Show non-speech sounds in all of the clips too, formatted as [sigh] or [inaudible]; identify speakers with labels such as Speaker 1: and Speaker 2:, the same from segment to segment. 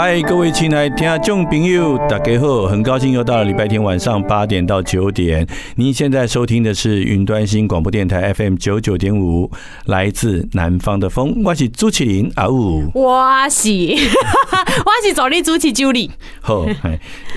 Speaker 1: 嗨，各位亲爱的听众朋友，大家好！很高兴又到了礼拜天晚上八点到九点。您现在收听的是云端新广播电台 FM 九九点五，来自南方的风。我是朱启林啊呜，
Speaker 2: 我是 [laughs] 我是走力朱启九里。
Speaker 1: 好，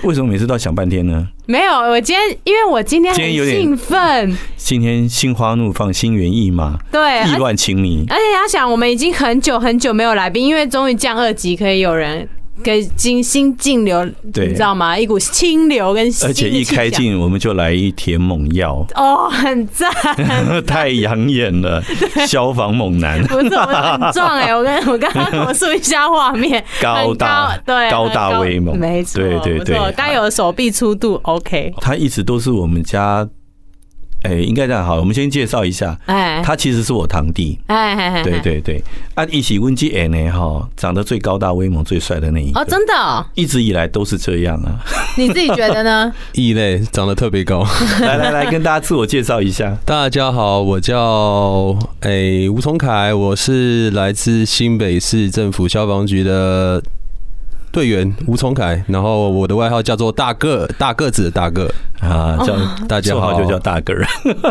Speaker 1: 为什么每次都要想半天呢？
Speaker 2: 没有，我今天因为我今天很兴奋，
Speaker 1: 今天心花怒放，心猿意马，
Speaker 2: 对，
Speaker 1: 意乱情迷。
Speaker 2: 而且要想，我们已经很久很久没有来宾，因为终于降二级，可以有人。给新新净流，对，你知道吗？一股清流跟新，
Speaker 1: 而且一开镜我们就来一帖猛药。
Speaker 2: 哦，很赞，[laughs]
Speaker 1: 太养眼了，消防猛男，
Speaker 2: 不是我很壮哎、欸，[laughs] 我跟我刚刚我说一下画面，
Speaker 1: 高大对，高大威猛，
Speaker 2: 没错，
Speaker 1: 对对对，
Speaker 2: 该有的手臂粗度 OK，
Speaker 1: 他一直都是我们家。哎、欸，应该这样好，我们先介绍一下。哎，他其实是我堂弟。哎，对对对，啊，一起温基 N 呢，哈，长得最高大威猛、最帅的那一个。
Speaker 2: 哦，真的、哦，
Speaker 1: 一直以来都是这样啊。
Speaker 2: 你自己觉得呢？
Speaker 3: 异类，长得特别高。[laughs]
Speaker 1: 来来来，跟大家自我介绍一下。
Speaker 3: 大家好，我叫哎、欸、吴崇凯，我是来自新北市政府消防局的。队员吴崇凯，然后我的外号叫做大个，大个子的大个。啊，叫大家好。
Speaker 1: 就叫大个人。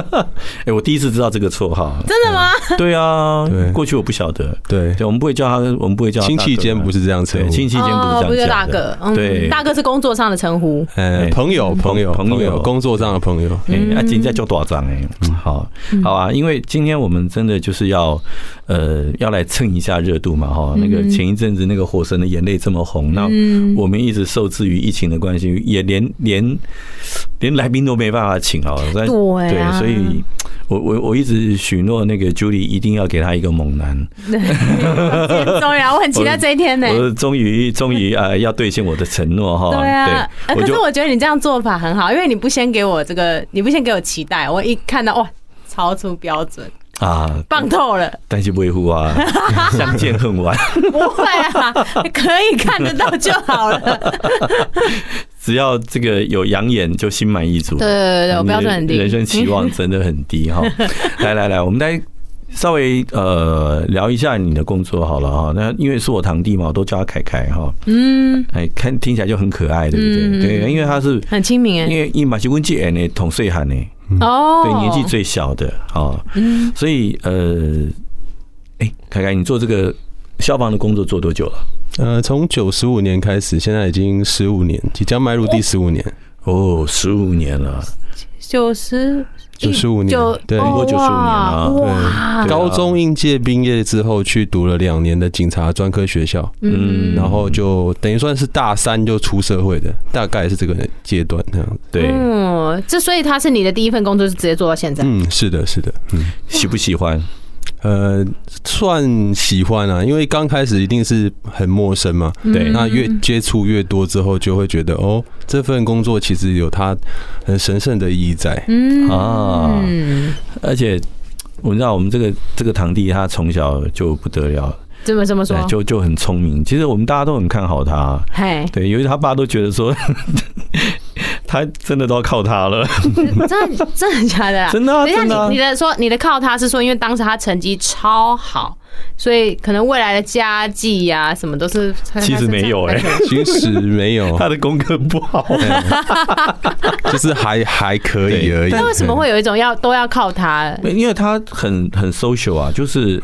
Speaker 1: [laughs] 哎，我第一次知道这个绰号，
Speaker 2: 真的吗？
Speaker 1: 对啊，对，过去我不晓得，对，我们不会叫他，我们不会叫
Speaker 3: 亲戚间不是这样称呼，亲戚间
Speaker 1: 不是这样叫
Speaker 2: 大个，对，大个是工作上的称呼，
Speaker 3: 呃，朋友，朋友，朋友，工作上的朋友，
Speaker 1: 哎，啊，今天叫多少张？哎，好，好啊，因为今天我们真的就是要，呃，要来蹭一下热度嘛，哈，那个前一阵子那个火神的眼泪这么红。那我们一直受制于疫情的关系，也连连连来宾都没办法请啊。对，所以我我我一直许诺那个 Julie 一定要给他一个猛男。[laughs]
Speaker 2: 终于啊，我很期待这一天呢。
Speaker 1: 我终于终于啊，要兑现我的承诺哈。
Speaker 2: 对啊，可是我觉得你这样做法很好，因为你不先给我这个，你不先给我期待，我一看到哇，超出标准。啊，棒透了！
Speaker 1: 但是维护啊，[laughs] 相见恨晚。
Speaker 2: 不会啊，可以看得到就好了。[laughs]
Speaker 1: 只要这个有养眼，就心满意足。
Speaker 2: 对对对，我标准很低，
Speaker 1: 人生期望 [laughs] 真的很低哈。来来来，我们来稍微呃聊一下你的工作好了哈。那因为是我堂弟嘛，我都叫他凯凯哈。嗯，哎，看听起来就很可爱，对不对？对，因为他是
Speaker 2: 很亲民哎，
Speaker 1: 因为伊马西温吉哎呢，同岁汉呢。哦，对，年纪最小的啊，嗯，所以呃，哎，凯凯，你做这个消防的工作做多久了？
Speaker 3: 呃，从九十五年开始，现在已经十五年，即将迈入第十五年。
Speaker 1: 哦，十五年了，
Speaker 2: 九十。
Speaker 3: 九十五年，对，
Speaker 1: 过九十五年了。
Speaker 3: 对，高中应届毕业之后，去读了两年的警察专科学校，嗯，然后就等于算是大三就出社会的，大概是这个阶段这样。
Speaker 1: 对，
Speaker 2: 嗯，这所以他是你的第一份工作，是直接做到现在？
Speaker 3: 嗯，是的，是的，嗯，
Speaker 1: 喜不喜欢？
Speaker 3: 呃，算喜欢啊，因为刚开始一定是很陌生嘛。对，那越接触越多之后，就会觉得哦，这份工作其实有它很神圣的意义在。嗯啊，
Speaker 1: 而且我知道我们这个这个堂弟他从小就不得了，
Speaker 2: 怎么这么说？
Speaker 1: 就就很聪明。其实我们大家都很看好他。嘿，对，因为他爸都觉得说。他真的都要靠他了。[laughs]
Speaker 2: 真的真的假的？[laughs]
Speaker 1: 真的啊！
Speaker 2: 等一下，
Speaker 1: 啊
Speaker 2: 你你的说你的靠他是说，因为当时他成绩超好，所以可能未来的家计呀什么都是。
Speaker 1: 其实没有哎、欸，[laughs]
Speaker 3: 其实没有，
Speaker 1: 他的功课不好，
Speaker 3: 就是还还可以而已。
Speaker 2: 那为什么会有一种要都要靠他？
Speaker 1: 因为他很很 social 啊，就是。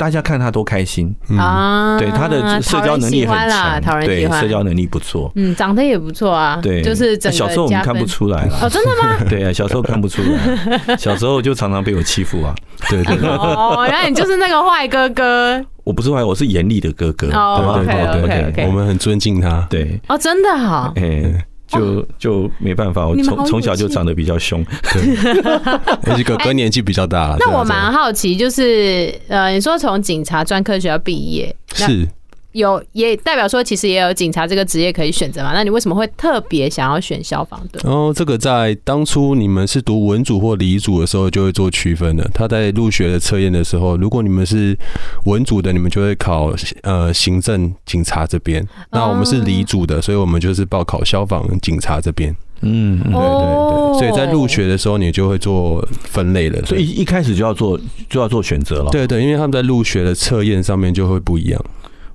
Speaker 1: 大家看他多开心
Speaker 2: 啊！
Speaker 1: 对，他的社交能力很强，对，社交能力不错。
Speaker 2: 嗯，长得也不错啊。
Speaker 1: 对，
Speaker 2: 就是
Speaker 1: 小时候我们看不出来了。
Speaker 2: 哦，真的吗？[laughs]
Speaker 1: 对啊，小时候看不出来，[laughs] 小时候就常常被我欺负啊。对对对。
Speaker 2: 哦，原来你就是那个坏哥哥。
Speaker 1: 我不是坏，我是严厉的哥哥。
Speaker 2: 哦，OK OK OK。
Speaker 3: 我们很尊敬他。
Speaker 1: 对。
Speaker 2: 哦，真的好。
Speaker 1: 哎。就就没办法，我从从小就长得比较凶，
Speaker 3: 而且哥哥年纪比较大了。
Speaker 2: 那我蛮好奇，就是呃，你说从警察专科学校毕业
Speaker 3: 是。
Speaker 2: 有也代表说，其实也有警察这个职业可以选择嘛？那你为什么会特别想要选消防队？
Speaker 3: 哦，这个在当初你们是读文组或理组的时候就会做区分的。他在入学的测验的时候，如果你们是文组的，你们就会考呃行政警察这边；那我们是理组的，所以我们就是报考消防警察这边。嗯，对对对，所以在入学的时候你就会做分类了，
Speaker 1: 所以一开始就要做就要做选择了。
Speaker 3: 对对，因为他们在入学的测验上面就会不一样。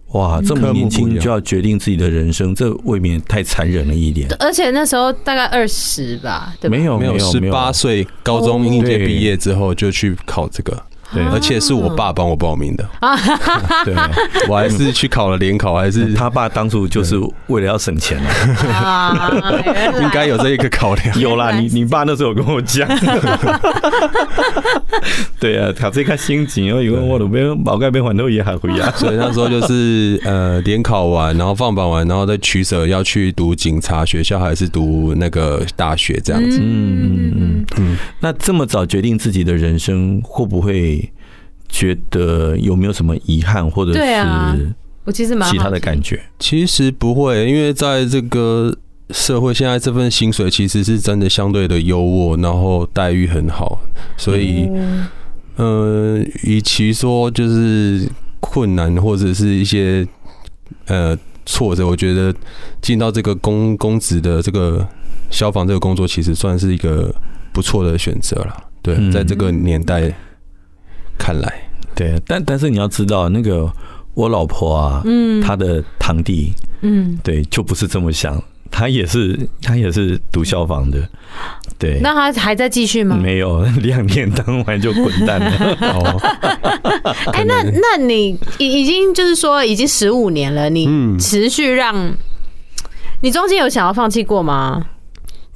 Speaker 1: 哇，这么年轻就要决定自己的人生，这未免太残忍了一点。
Speaker 2: 而且那时候大概二十吧，对吧？
Speaker 1: 没有没有，
Speaker 3: 十八岁高中应届毕业之后就去考这个。对，而且是我爸帮我报名的。[laughs] 对，我还是去考了联考，还是 [laughs]
Speaker 1: 他爸当初就是为了要省钱
Speaker 2: 啊，
Speaker 3: 应该有这一个考量。
Speaker 1: 有啦，你你爸那时候有跟我讲。[laughs] 对啊，考这个心情，因为我都没有毛概没还都也还回啊。
Speaker 3: 所以那时候就是呃联考完，然后放榜完，然后再取舍要去读警察学校还是读那个大学这样子。嗯嗯
Speaker 1: 嗯嗯。那这么早决定自己的人生，会不会？觉得有没有什么遗憾，或者是
Speaker 2: 我其实蛮
Speaker 1: 其他的感觉？
Speaker 3: 其实不会，因为在这个社会，现在这份薪水其实是真的相对的优渥，然后待遇很好，所以，呃，与其说就是困难或者是一些呃挫折，我觉得进到这个公公职的这个消防这个工作，其实算是一个不错的选择了。对，在这个年代。看来，
Speaker 1: 对，但但是你要知道，那个我老婆啊，嗯，她的堂弟，嗯，对，就不是这么想，他也是他也是读消防的，对，
Speaker 2: 那他还在继续吗？
Speaker 1: 没有，[laughs] 两年当完就滚蛋了。[laughs] 哦，
Speaker 2: 哎，那那你已已经就是说已经十五年了，你持续让，你中间有想要放弃过吗？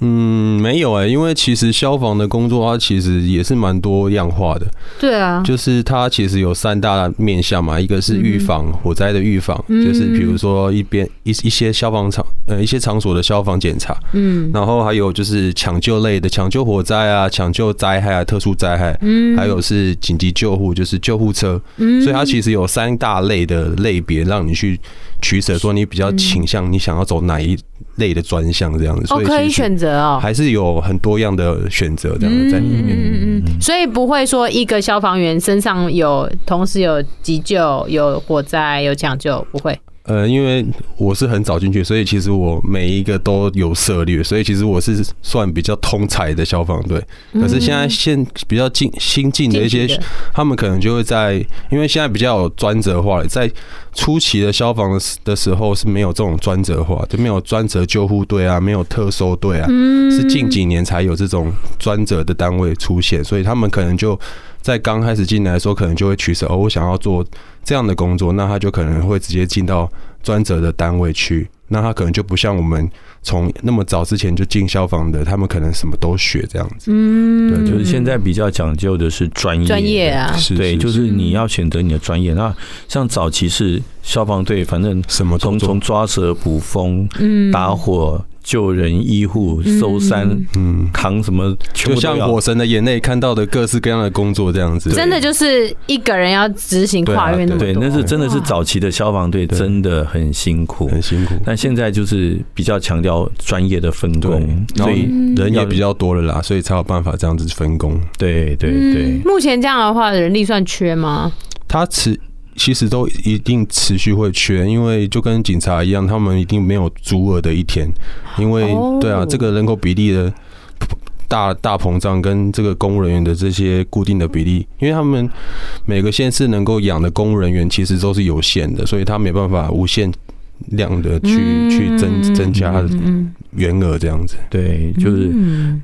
Speaker 3: 嗯，没有哎、欸，因为其实消防的工作它其实也是蛮多样化的。
Speaker 2: 对啊，
Speaker 3: 就是它其实有三大面向嘛，一个是预防火灾的预防，就是比如说一边一一些消防场呃一些场所的消防检查，嗯，然后还有就是抢救类的，抢救火灾啊，抢救灾害啊，特殊灾害，嗯，还有是紧急救护，就是救护车，嗯，所以它其实有三大类的类别让你去取舍，说你比较倾向你想要走哪一类的专项这样子，所以
Speaker 2: 可以选择哦，
Speaker 3: 还是有很多样的选择这样在里面。嗯
Speaker 2: 嗯嗯，所以不会说一个消防员身上有同时有急救、有火灾、有抢救，不会。
Speaker 3: 呃，因为我是很早进去，所以其实我每一个都有涉猎，所以其实我是算比较通才的消防队。可是现在现比较进新进的一些，他们可能就会在，因为现在比较有专责化了，在初期的消防的时候是没有这种专责化，就没有专责救护队啊，没有特搜队啊，是近几年才有这种专责的单位出现，所以他们可能就在刚开始进来的时候，可能就会取舍，哦，我想要做。这样的工作，那他就可能会直接进到专责的单位去，那他可能就不像我们从那么早之前就进消防的，他们可能什么都学这样子。嗯，
Speaker 1: 对，就是现在比较讲究的是专业，
Speaker 2: 专业啊，
Speaker 1: 对，就是你要选择你的专业。那像早期是消防队，反正什么从从抓蛇、捕风、嗯，打火。救人、医护、搜山，嗯，扛什么，
Speaker 3: 就像《火神的眼泪》看到的各式各样的工作这样子，
Speaker 2: 真的就是一个人要执行跨越那么多。
Speaker 1: 对，那是真的是早期的消防队，真的很辛苦，
Speaker 3: 很辛苦。
Speaker 1: 但现在就是比较强调专业的分工，所以
Speaker 3: 人也比较多了啦，所以才有办法这样子分工。
Speaker 1: 对对对。
Speaker 2: 目前这样的话，人力算缺吗？
Speaker 3: 他持其实都一定持续会缺，因为就跟警察一样，他们一定没有足额的一天，因为对啊，这个人口比例的大大膨胀跟这个公务人员的这些固定的比例，因为他们每个县市能够养的公务人员其实都是有限的，所以他没办法无限。量的去去增增加员额这样子，
Speaker 1: 对，就是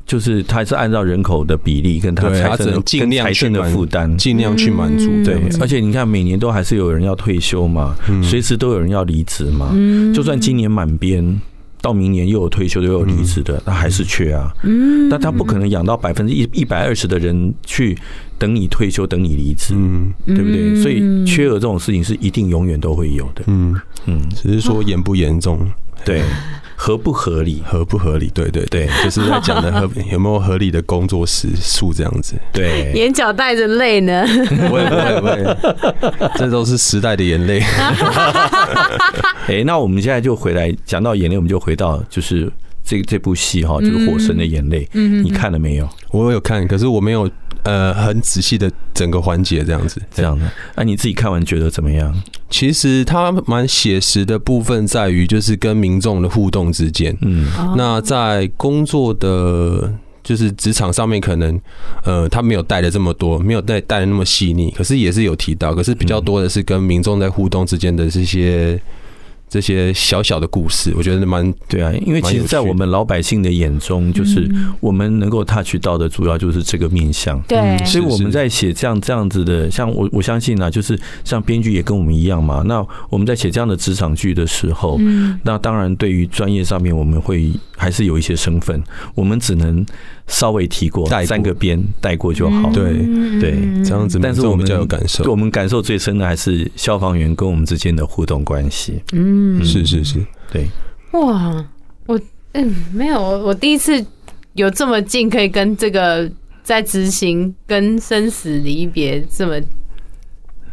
Speaker 1: 就是他是按照人口的比例跟他财政尽量去的负担，
Speaker 3: 尽量去满足。
Speaker 1: 对，而且你看每年都还是有人要退休嘛，随时都有人要离职嘛，就算今年满编。到明年又有退休的又有离职的，那还是缺啊。嗯，那他不可能养到百分之一一百二十的人去等你退休，等你离职，嗯，对不对？所以缺额这种事情是一定永远都会有的。嗯
Speaker 3: 嗯，只是说严不严重，
Speaker 1: 对。[laughs] 合不合理？
Speaker 3: 合不合理？对对对，[laughs] 就是在讲的合有没有合理的工作时数这样子。
Speaker 1: 对，
Speaker 2: 眼角带着泪呢？[laughs]
Speaker 3: 不会不会不会，这都是时代的眼泪。[laughs]
Speaker 1: 哎，那我们现在就回来讲到眼泪，我们就回到就是这这部戏哈，就是《火神的眼泪》。嗯，你看了没有？
Speaker 3: 我有看，可是我没有。呃，很仔细的整个环节这样子，
Speaker 1: 这样的。那你自己看完觉得怎么样？
Speaker 3: 其实它蛮写实的部分在于，就是跟民众的互动之间。嗯，那在工作的就是职场上面，可能呃，他没有带的这么多，没有带带的那么细腻，可是也是有提到，可是比较多的是跟民众在互动之间的这些。这些小小的故事，我觉得蛮
Speaker 1: 对啊，因为其实，在我们老百姓的眼中，就是我们能够 touch 到的，主要就是这个面向。
Speaker 2: 对，
Speaker 1: 所以我们在写这样这样子的，像我我相信啊，就是像编剧也跟我们一样嘛。那我们在写这样的职场剧的时候，那当然对于专业上面，我们会还是有一些身份，我们只能。稍微提过三个边带过就好，
Speaker 3: 对
Speaker 1: 对，
Speaker 3: 这样子。但是我们比较有感受，
Speaker 1: 我们感受最深的还是消防员跟我们之间的互动关系。
Speaker 3: 嗯，是是是，
Speaker 1: 对。
Speaker 2: 哇，我嗯没有，我第一次有这么近可以跟这个在执行跟生死离别这么，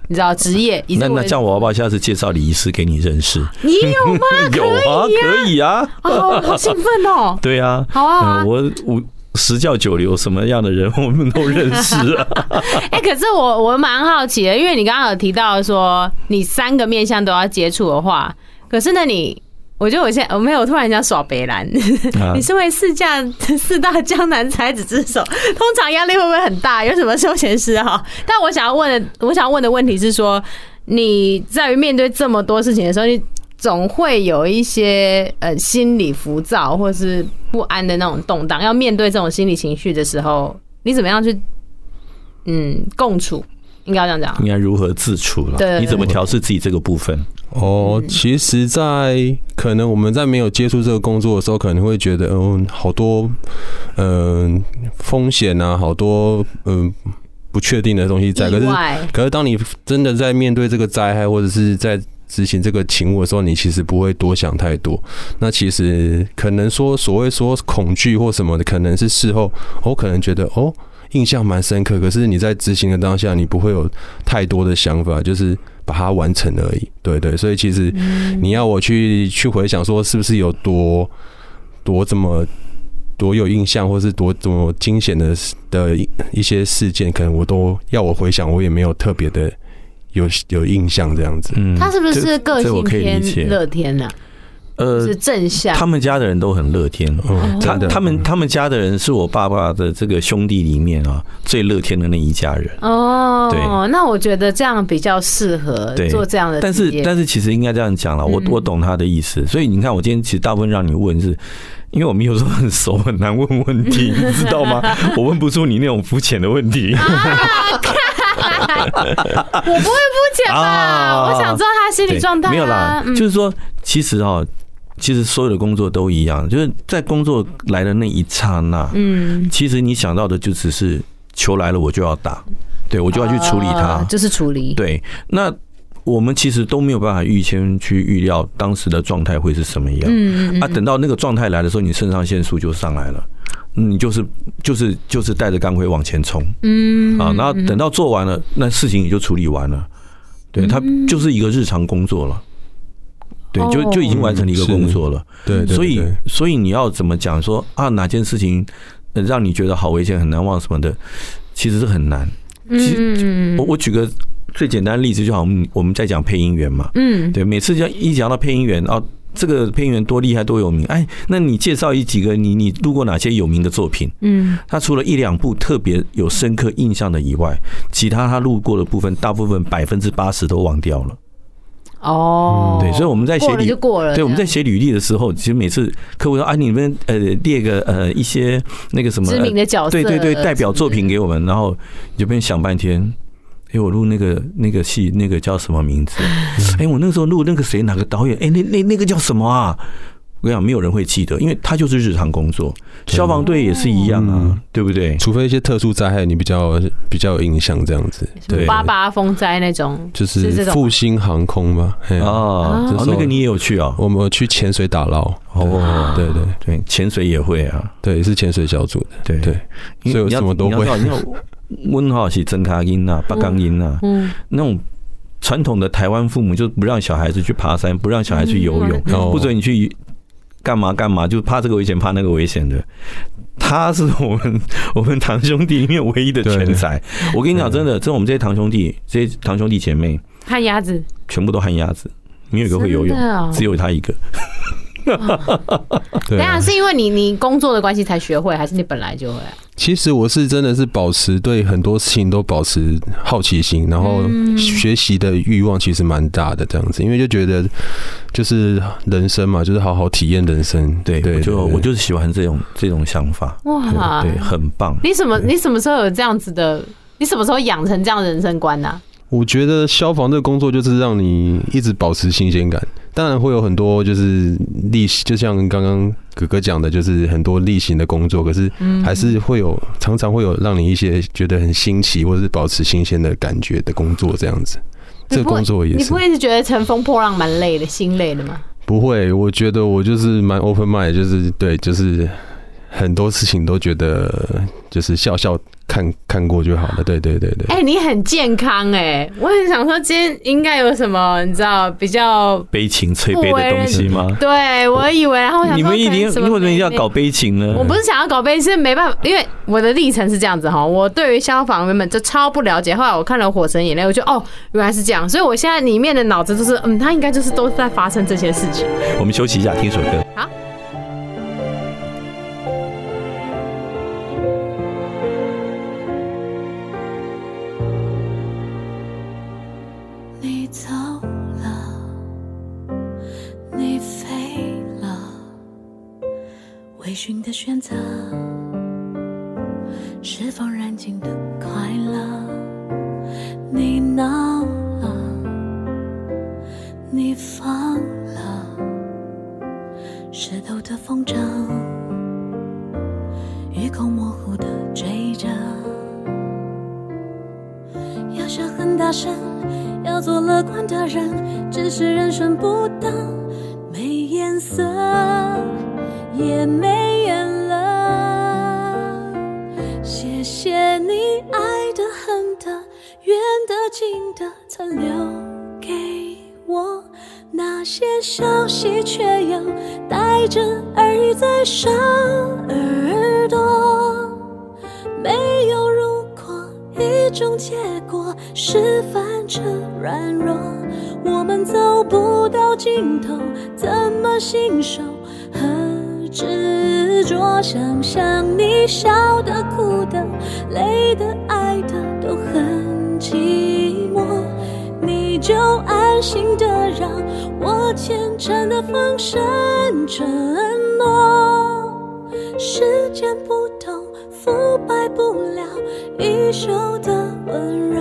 Speaker 2: 你知道职业。
Speaker 1: 那那这样我要不要下次介绍李医师给你认识？
Speaker 2: 你有吗？[laughs]
Speaker 1: 有啊，可以啊。
Speaker 2: 哦，好兴奋哦。[laughs]
Speaker 1: 对啊，
Speaker 2: 好啊，
Speaker 1: 我我。十教九流，什么样的人我们都认识啊！[laughs]
Speaker 2: 哎，可是我我蛮好奇的，因为你刚刚有提到说你三个面相都要接触的话，可是那你，我觉得我现在我没有突然间耍白烂，[laughs] 你身为四驾 [laughs] 四大江南才子之首，通常压力会不会很大？有什么休闲嗜好？但我想要问的，我想要问的问题是说，你在于面对这么多事情的时候，你。总会有一些呃心理浮躁或是不安的那种动荡，要面对这种心理情绪的时候，你怎么样去嗯共处？应该要这样讲，
Speaker 1: 应该如何自处了？对，你怎么调试自己这个部分？
Speaker 3: 哦，其实，在可能我们在没有接触这个工作的时候，可能会觉得嗯好多嗯风险啊，好多嗯不确定的东西在。可是可是当你真的在面对这个灾害，或者是在执行这个勤务的时候，你其实不会多想太多。那其实可能说所谓说恐惧或什么的，可能是事后，我可能觉得哦，印象蛮深刻。可是你在执行的当下，你不会有太多的想法，就是把它完成而已。对对，所以其实你要我去去回想说，是不是有多多这么多有印象，或是多这么惊险的的一些事件，可能我都要我回想，我也没有特别的。有有印象这样子，
Speaker 2: 嗯，他是不是个性偏乐天呢？呃，是正向。
Speaker 1: 他们家的人都很乐天，他他们他们家的人是我爸爸的这个兄弟里面啊最乐天的那一家人。
Speaker 2: 哦，对，那我觉得这样比较适合做这样的。
Speaker 1: 但是但是其实应该这样讲了，我我懂他的意思。所以你看，我今天其实大部分让你问是，因为我们有时候很熟，很难问问题，[laughs] 你知道吗？我问不出你那种肤浅的问题。[laughs]
Speaker 2: 我不会肤浅吧？我想知道他心理状态。
Speaker 1: 没有啦，就是说，其实哦，其实所有的工作都一样，就是在工作来的那一刹那，嗯，其实你想到的就只是球来了我就要打，对我就要去处理它，
Speaker 2: 就是处理。
Speaker 1: 对，那我们其实都没有办法预先去预料当时的状态会是什么样。嗯嗯。啊，等到那个状态来的时候，你肾上腺素就上来了。你就是就是就是带着钢盔往前冲，嗯啊，然后等到做完了，那事情也就处理完了，对，他就是一个日常工作了，对，就就已经完成了一个工作了，
Speaker 3: 对，
Speaker 1: 所以所以你要怎么讲说啊，哪件事情让你觉得好危险、很难忘什么的，其实是很难。其实我我举个最简单的例子，就好像我们在讲配音员嘛，嗯，对，每次讲一讲到配音员哦，这个配音员多厉害多有名，哎，那你介绍一几个你你录过哪些有名的作品？嗯，他除了一两部特别有深刻印象的以外，其他他录过的部分，大部分百分之八十都忘掉了。
Speaker 2: 哦，
Speaker 1: 对，所以我们在写履，对，我们在写履历的时候，其实每次客户说啊，你们呃列个呃一些那个什么
Speaker 2: 知名的角色，
Speaker 1: 对对对，代表作品给我们，然后你就边想半天。哎，我录那个那个戏，那个叫什么名字？哎，我那个时候录那个谁，哪个导演？哎，那那那个叫什么啊？我跟你讲，没有人会记得，因为他就是日常工作。消防队也是一样啊，对不对？
Speaker 3: 除非一些特殊灾害，你比较比较有印象这样子。对，
Speaker 2: 八八风灾那种，
Speaker 3: 就是复兴航空嘛。
Speaker 1: 哦，那个你也有去啊？
Speaker 3: 我们去潜水打捞。哦，对对对，
Speaker 1: 潜水也会啊。
Speaker 3: 对，是潜水小组的。对对，所以我什么都会。
Speaker 1: 温号是真卡音呐，八钢音呐，嗯，那种传统的台湾父母就不让小孩子去爬山，不让小孩去游泳，不准你去干嘛干嘛，就怕这个危险，怕那个危险的。他是我们 [laughs] 我们堂兄弟里面唯一的全才。我跟你讲，真的，这我们这些堂兄弟，这些堂兄弟姐妹，
Speaker 2: 旱鸭子，
Speaker 1: 全部都旱鸭子，没有一个会游泳，只有他一个。[laughs]
Speaker 2: 对啊。是因为你你工作的关系才学会，还是你本来就会？
Speaker 3: 其实我是真的是保持对很多事情都保持好奇心，然后学习的欲望其实蛮大的这样子，因为就觉得就是人生嘛，就是好好体验人生。对对，
Speaker 1: 就我就是喜欢这种这种想法。哇，对，很棒。
Speaker 2: 你什么你什么时候有这样子的？你什么时候养成这样的人生观呢？
Speaker 3: 我觉得消防这个工作就是让你一直保持新鲜感。当然会有很多就是例行，就像刚刚哥哥讲的，就是很多例行的工作，可是还是会有常常会有让你一些觉得很新奇或者是保持新鲜的感觉的工作这样子。这个工作也是，
Speaker 2: 你不会一直觉得乘风破浪蛮累的，心累的吗？
Speaker 3: 不会，我觉得我就是蛮 open mind，就是对，就是很多事情都觉得就是笑笑。看看过就好了，对对对对。
Speaker 2: 哎，你很健康哎，我很想说今天应该有什么你知道比较
Speaker 1: 悲情催悲的东西吗？
Speaker 2: 对，我以为，然后想说，
Speaker 1: 你们一定，你为什么一定要搞悲情呢？
Speaker 2: 我不是想要搞悲情，是没办法，因为我的历程是这样子哈。我对于消防员们就超不了解，后来我看了《火神眼泪》，我就哦，原来是这样，所以我现在里面的脑子就是嗯，他应该就是都在发生这些事情。
Speaker 1: 我们休息一下，听首歌。
Speaker 2: 好。
Speaker 4: 寻的选择，是否燃尽的快乐？你闹了，你放了，石头的风筝，余口模糊的追着，要笑很大声，要做乐观的人，只是人生不等，没颜色，也没缘了。谢谢你爱的、恨的、远的。近的曾留给我那些消息，却又带着耳语在上耳朵。没有如果，一种结果是反着软弱。我们走不到尽头，怎么信守和执着？想想你笑的、哭的、累的、爱的，都很寂寞，你。就安心的让我虔诚的放声承诺，时间不同，腐败不了一袖的温柔。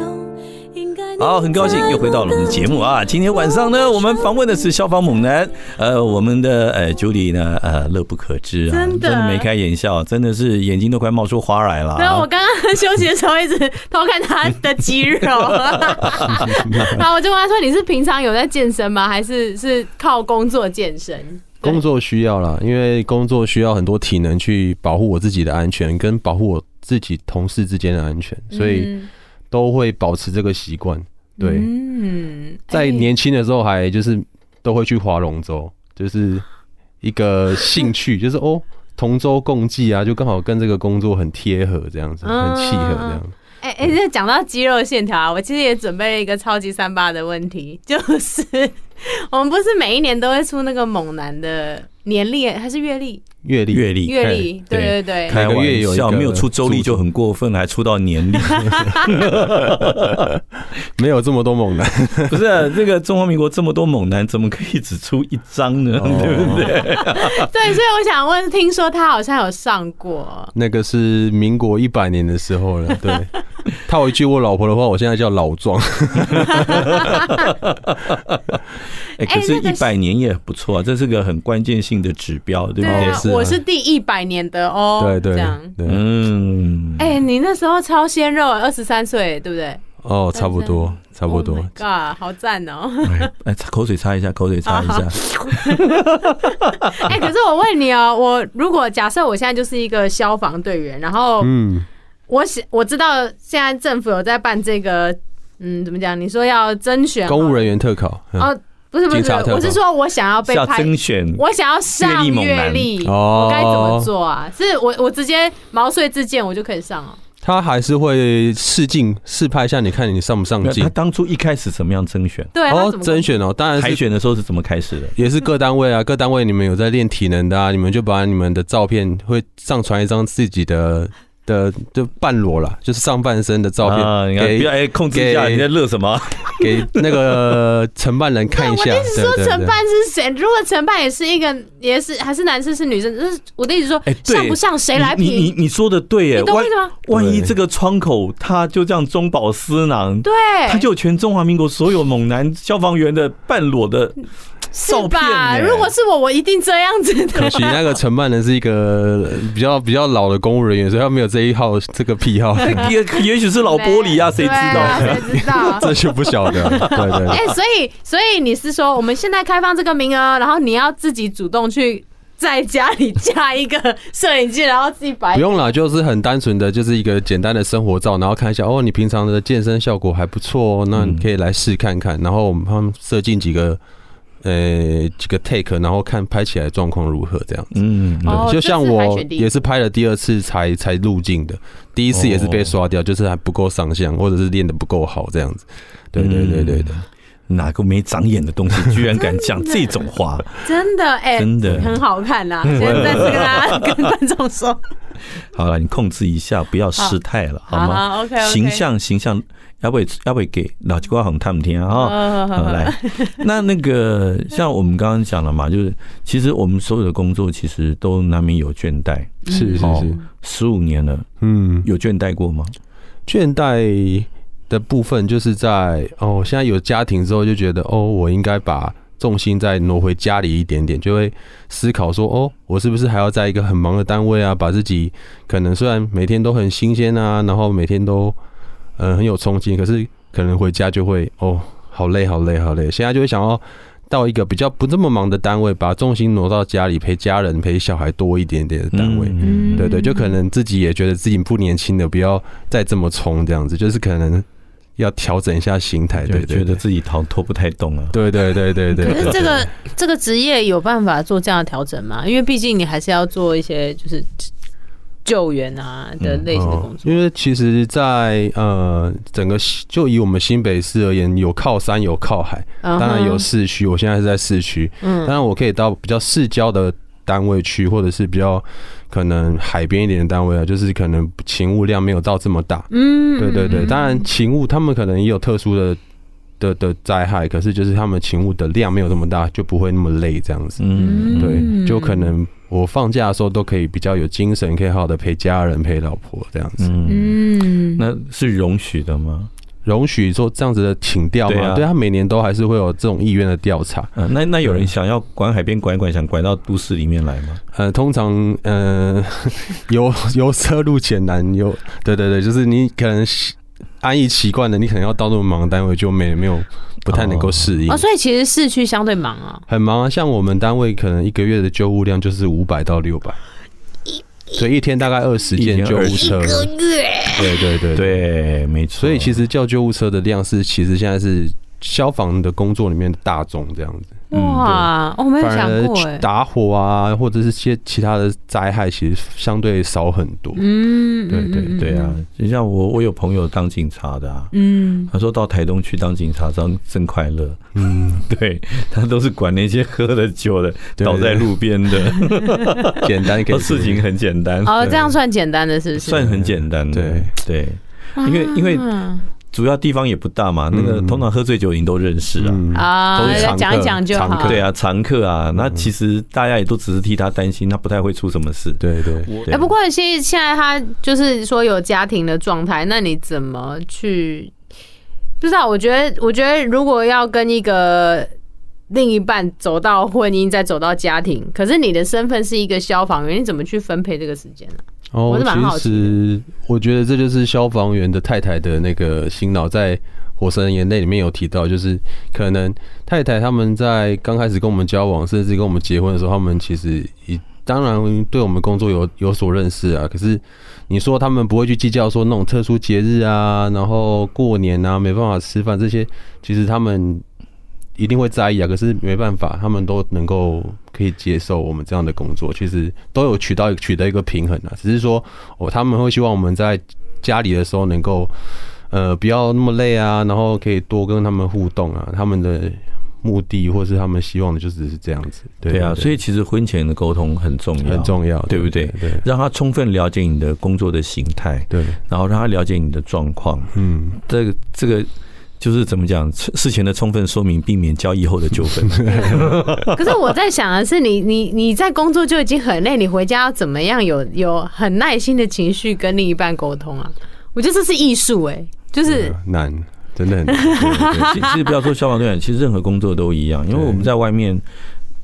Speaker 1: 好，很高兴又回到了我们的节目啊！今天晚上呢，我们访问的是消防猛男，呃，我们的呃 Judy 呢，呃，乐不可支啊，真的，真的眉开眼笑，真的是眼睛都快冒出花来了。
Speaker 2: 对啊，我刚刚休息的时候一直偷看他的肌肉，[laughs] 然后我就问他说：“你是平常有在健身吗？还是是靠工作健身？”
Speaker 3: 工作需要啦，因为工作需要很多体能去保护我自己的安全，跟保护我自己同事之间的安全，所以都会保持这个习惯。对，嗯，在年轻的时候还就是都会去划龙舟，就是一个兴趣，就是哦，同舟共济啊，就刚好跟这个工作很贴合，这样子很契合这样。
Speaker 2: 哎哎哎，这讲到肌肉线条啊，我其实也准备了一个超级三八的问题，就是 [laughs] 我们不是每一年都会出那个猛男的年历还是月历？
Speaker 3: 月历，
Speaker 1: 月历，
Speaker 2: 月历，对对对，
Speaker 1: 开玩笑，没有出周历就很过分，还出到年历，[laughs]
Speaker 3: 没有这么多猛男，[laughs]
Speaker 1: 不是、啊、这个中华民国这么多猛男，怎么可以只出一张呢？哦、[laughs] 对不对？
Speaker 2: 对，所以我想问，听说他好像有上过，
Speaker 3: 那个是民国一百年的时候了。对，套一句我老婆的话，我现在叫老庄。
Speaker 1: 哎，可是，一百年也不错啊，这是个很关键性的指标，对不对？
Speaker 2: 是，我是第一百年的哦。
Speaker 3: 对对，
Speaker 2: 这样，
Speaker 1: 嗯。
Speaker 2: 哎，你那时候超鲜肉，二十三岁，对不对？
Speaker 3: 哦，差不多，差不多。
Speaker 2: God，好赞哦！
Speaker 1: 哎，口水擦一下，口水擦一下。[laughs]
Speaker 2: 哎，可是我问你哦，我如果假设我现在就是一个消防队员，然后，嗯，我想我知道现在政府有在办这个，嗯，怎么讲？你说要甄选
Speaker 3: 公务人员特考哦。
Speaker 2: 不是不是，我是说我想要被派，我想要上月历，我该怎么做啊？是我我直接毛遂自荐，我就可以上哦。
Speaker 3: 他还是会试镜试拍一下，你看你上不上镜？
Speaker 1: 他当初一开始怎么样甄选？
Speaker 2: 对
Speaker 3: 哦，甄选哦，当然
Speaker 1: 海选的时候是怎么开始的？
Speaker 3: 也是各单位啊，[laughs] 各单位你们有在练体能的啊，你们就把你们的照片会上传一张自己的。的就半裸了，就是上半身的照片。
Speaker 1: 啊，你看，不要哎，控制一下，你在乐什么？[laughs]
Speaker 3: 给那个承办人看一下。[laughs]
Speaker 2: 我的意思说，承办是谁？如果承办也是一个，也是还是男生是女生？就是我的意思说，像不像谁来评？
Speaker 1: 你你你说的对耶，
Speaker 2: 你懂我意思吗？
Speaker 1: 万一这个窗口他就这样中饱私囊，
Speaker 2: 对，
Speaker 1: 他就有全中华民国所有猛男消防员的半裸的。
Speaker 2: 是吧？如果是我，我一定这样子的。
Speaker 3: 可惜那个承办人是一个比较比较老的公务人员，所以他没有这一号这个癖好。[laughs]
Speaker 1: 也也许是老玻璃啊，谁知道？
Speaker 2: 谁知道？[laughs]
Speaker 3: 这就不晓得。对对，对。
Speaker 2: 哎，所以所以你是说，我们现在开放这个名额，然后你要自己主动去在家里架一个摄影机，然后自己摆。
Speaker 3: 不用了，就是很单纯的，就是一个简单的生活照，然后看一下哦，你平常的健身效果还不错哦，那你可以来试看看。然后我们他们设进几个。呃，几个 take，然后看拍起来状况如何这样子。嗯，就像我也是拍了第二次才才入镜的，第一次也是被刷掉，就是还不够上相，或者是练的不够好这样子。对对对对的，
Speaker 1: 哪个没长眼的东西居然敢讲这种话？[laughs]
Speaker 2: 真的哎，真的很好看呐！[laughs] 现在跟大家跟观众说，[laughs]
Speaker 1: 好了，你控制一下，不要失态了，好吗
Speaker 2: ？OK，
Speaker 1: 形象形象。要不要不要给老吉瓜红他们听啊？哈，好来，[laughs] 那那个像我们刚刚讲了嘛，就是其实我们所有的工作其实都难免有倦怠，
Speaker 3: 是是是，
Speaker 1: 十五年了，嗯，有倦怠过吗？
Speaker 3: 倦怠的部分就是在哦，现在有家庭之后就觉得哦，我应该把重心再挪回家里一点点，就会思考说哦，我是不是还要在一个很忙的单位啊，把自己可能虽然每天都很新鲜啊，然后每天都。嗯，很有冲劲，可是可能回家就会哦，好累，好累，好累。现在就会想要到一个比较不这么忙的单位，把重心挪到家里，陪家人、陪小孩多一点点的单位。嗯，对对，就可能自己也觉得自己不年轻了，不要再这么冲，这样子，就是可能要调整一下心态。对，
Speaker 1: 觉得自己逃脱不太动了。
Speaker 3: 对对对对对。
Speaker 2: 可是这个这个职业有办法做这样的调整吗？因为毕竟你还是要做一些就是。救援啊的类型的工作，
Speaker 3: 因为其实，在呃整个就以我们新北市而言，有靠山有靠海，当然有市区。我现在是在市区，嗯，当然我可以到比较市郊的单位去，或者是比较可能海边一点的单位啊，就是可能勤务量没有到这么大，嗯，对对对。当然勤务他们可能也有特殊的的的灾害，可是就是他们勤务的量没有这么大，就不会那么累这样子，嗯，对，就可能。我放假的时候都可以比较有精神，可以好好的陪家人、陪老婆这样子。
Speaker 1: 嗯，那是容许的吗？
Speaker 3: 容许做这样子的请调吗？对他每年都还是会有这种意愿的调查。
Speaker 1: 嗯，那那有人想要管海边管一管，想管到都市里面来吗？
Speaker 3: 呃，通常，呃，由由奢入俭难，有对对对，就是你可能安逸习惯了，你可能要到那么忙的单位，就没没有。不太能够适应
Speaker 2: 哦，所以其实市区相对忙啊，
Speaker 3: 很忙啊。像我们单位可能一个月的救护量就是五百到六百，所以一天大概二十件救护车。一个月
Speaker 1: 对对对对，没错。
Speaker 3: 所以其实叫救护车的量是，其实现在是消防的工作里面的大众这样子。
Speaker 2: 哇，我没有想过哎，
Speaker 3: 打火啊，或者是些其他的灾害，其实相对少很多。
Speaker 2: 嗯，
Speaker 3: 对对
Speaker 1: 对啊，就像我，我有朋友当警察的啊，
Speaker 2: 嗯，
Speaker 1: 他说到台东去当警察，真真快乐。
Speaker 3: 嗯，[laughs]
Speaker 1: 对他都是管那些喝了酒的倒在路边的，[laughs]
Speaker 3: 简单，[laughs]
Speaker 1: 事情很简单。
Speaker 2: 哦，这样算简单的，是不是？
Speaker 1: 算很简单的，对。对，因为因为。主要地方也不大嘛，那个通常喝醉酒你都认识啊，
Speaker 2: 啊，都是讲一讲就好。
Speaker 1: 对啊，常客啊，那其实大家也都只是替他担心，他不太会出什么事。
Speaker 3: 对对。
Speaker 2: 哎，不过现现在他就是说有家庭的状态，那你怎么去？不知道，我觉得，我觉得如果要跟一个另一半走到婚姻，再走到家庭，可是你的身份是一个消防员，你怎么去分配这个时间呢？
Speaker 3: 哦，其实我觉得这就是消防员的太太的那个辛劳，在《火神的眼泪》里面有提到，就是可能太太他们在刚开始跟我们交往，甚至跟我们结婚的时候，他们其实以当然对我们工作有有所认识啊。可是你说他们不会去计较说那种特殊节日啊，然后过年啊没办法吃饭这些，其实他们。一定会在意啊，可是没办法，他们都能够可以接受我们这样的工作，其实都有取到取得一个平衡啊。只是说，哦，他们会希望我们在家里的时候能够，呃，不要那么累啊，然后可以多跟他们互动啊。他们的目的或是他们希望的，就只是这样子。对啊，
Speaker 1: 所以其实婚前的沟通很重要，
Speaker 3: 很重要，
Speaker 1: 对不对？对，让他充分了解你的工作的形态，
Speaker 3: 对，
Speaker 1: 然后让他了解你的状况。嗯，这个这个。就是怎么讲，事前的充分说明，避免交易后的纠纷。[laughs]
Speaker 2: 可是我在想的是你，你你你在工作就已经很累，你回家要怎么样有有很耐心的情绪跟另一半沟通啊？我觉得这是艺术哎，就是
Speaker 3: 难，真的很难。[laughs]
Speaker 1: 其实不要说消防队员，其实任何工作都一样，因为我们在外面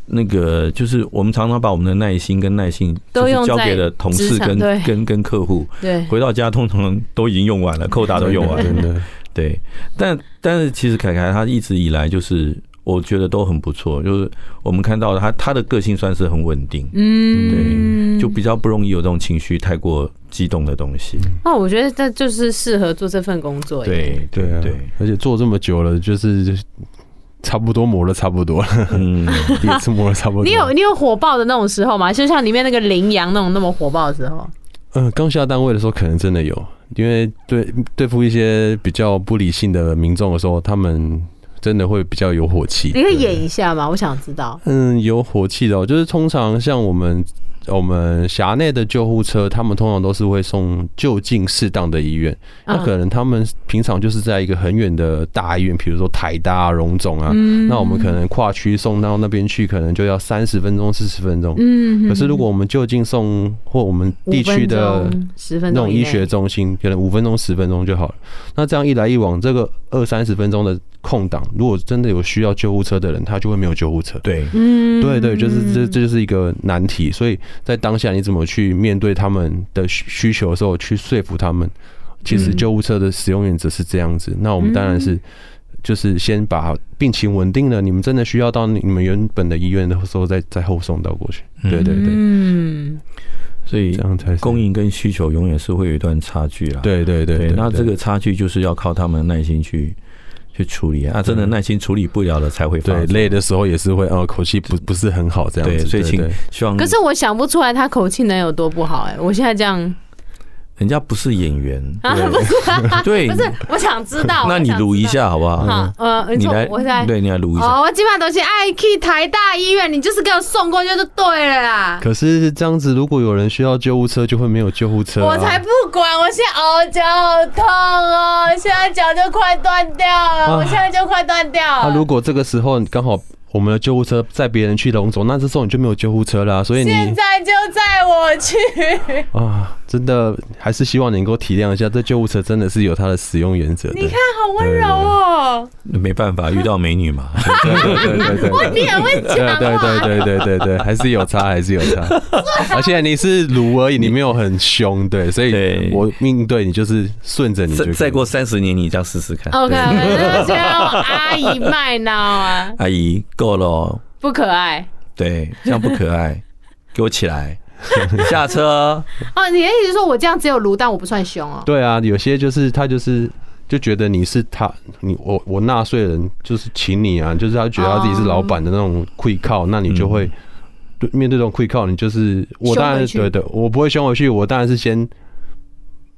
Speaker 1: 那个，就是我们常常把我们的耐心跟耐性都交给了同事跟跟跟客户，
Speaker 2: 对，
Speaker 1: 回到家通常都已经用完了，扣打都用完了，
Speaker 3: 真的。
Speaker 1: 对，但但是其实凯凯他一直以来就是我觉得都很不错，就是我们看到他他的个性算是很稳定，嗯，对，就比较不容易有这种情绪太过激动的东西。
Speaker 2: 哦，我觉得这就是适合做这份工作。
Speaker 1: 对对对，
Speaker 3: 而且做这么久了，就是差不多磨了 [laughs] 差不多了，嗯，也是磨了差不多。
Speaker 2: 你有你有火爆的那种时候吗？就像里面那个羚羊那种那么火爆的时候？
Speaker 3: 嗯，刚下单位的时候可能真的有。因为对对付一些比较不理性的民众的时候，他们真的会比较有火气。
Speaker 2: 你可以演一下吗？我想知道。
Speaker 3: 嗯，有火气的，就是通常像我们。我们辖内的救护车，他们通常都是会送就近适当的医院。那可能他们平常就是在一个很远的大医院，比如说台大啊、荣总啊。那我们可能跨区送到那边去，可能就要三十分钟、四十分钟。嗯。可是如果我们就近送或我们地区的那种医学中心，可能五分钟、十分钟就好了。那这样一来一往，这个二三十分钟的空档，如果真的有需要救护车的人，他就会没有救护车。
Speaker 1: 对，
Speaker 2: 嗯，
Speaker 3: 对对，就是这这就是一个难题，所以。在当下，你怎么去面对他们的需求的时候，去说服他们？其实救护车的使用原则是这样子。那我们当然是，就是先把病情稳定了，你们真的需要到你们原本的医院的时候，再再后送到过去。对对对，
Speaker 2: 嗯，
Speaker 1: 所以这样才供应跟需求永远是会有一段差距啊。
Speaker 3: 对对对，
Speaker 1: 那这个差距就是要靠他们耐心去。去处理啊，真的耐心处理不了了才会发。
Speaker 3: 对，累的时候也是会，哦，口气不不是很好这样子。
Speaker 1: 对，所以请希望。
Speaker 2: 可是我想不出来他口气能有多不好哎，我现在这样。
Speaker 1: 人家不是演员
Speaker 2: 啊，不是，
Speaker 1: 对，
Speaker 2: 不是，[laughs] 我想知道。
Speaker 1: 那你撸一下好不好？
Speaker 2: 好，呃，
Speaker 1: 你来，
Speaker 2: 我来，
Speaker 1: 对，你来撸一下。
Speaker 2: 哦，我基本上都是爱去台大医院，你就是给我送过去就对了啦。
Speaker 3: 可是这样子，如果有人需要救护车，就会没有救护车。
Speaker 2: 我才不管，我现在哦，脚好痛哦，现在脚就快断掉了，我现在就快断掉了。
Speaker 3: 那如果这个时候刚好。我们的救护车载别人去龙总，那这时候你就没有救护车了，所以你
Speaker 2: 现在就载我去
Speaker 3: 啊！真的还是希望你能够体谅一下，这救护车真的是有它的使用原则。
Speaker 2: 你看，好温柔哦。
Speaker 1: 没办法，遇到美女嘛。[laughs]
Speaker 3: 对对对对对，
Speaker 2: 我你很会讲。
Speaker 3: 对对对对对对，还是有差，还是有差。而且你是卢而已，你没有很凶，对，所以我命对你就是顺着你。再
Speaker 1: 再过三十年，你这样试试看。
Speaker 2: OK，我觉得阿姨卖脑啊，
Speaker 1: 阿姨。够了，
Speaker 2: 不可爱。
Speaker 1: 对，这样不可爱。[laughs] 给我起来，[laughs] 下车。
Speaker 2: 哦，你的意思是说我这样只有卢，但我不算凶哦？
Speaker 3: 对啊，有些就是他就是就觉得你是他，你我我纳税人就是请你啊，就是他觉得他自己是老板的那种愧靠，那你就会对面对这种愧靠，你就是我当然对的，我不会凶回去，我当然是先。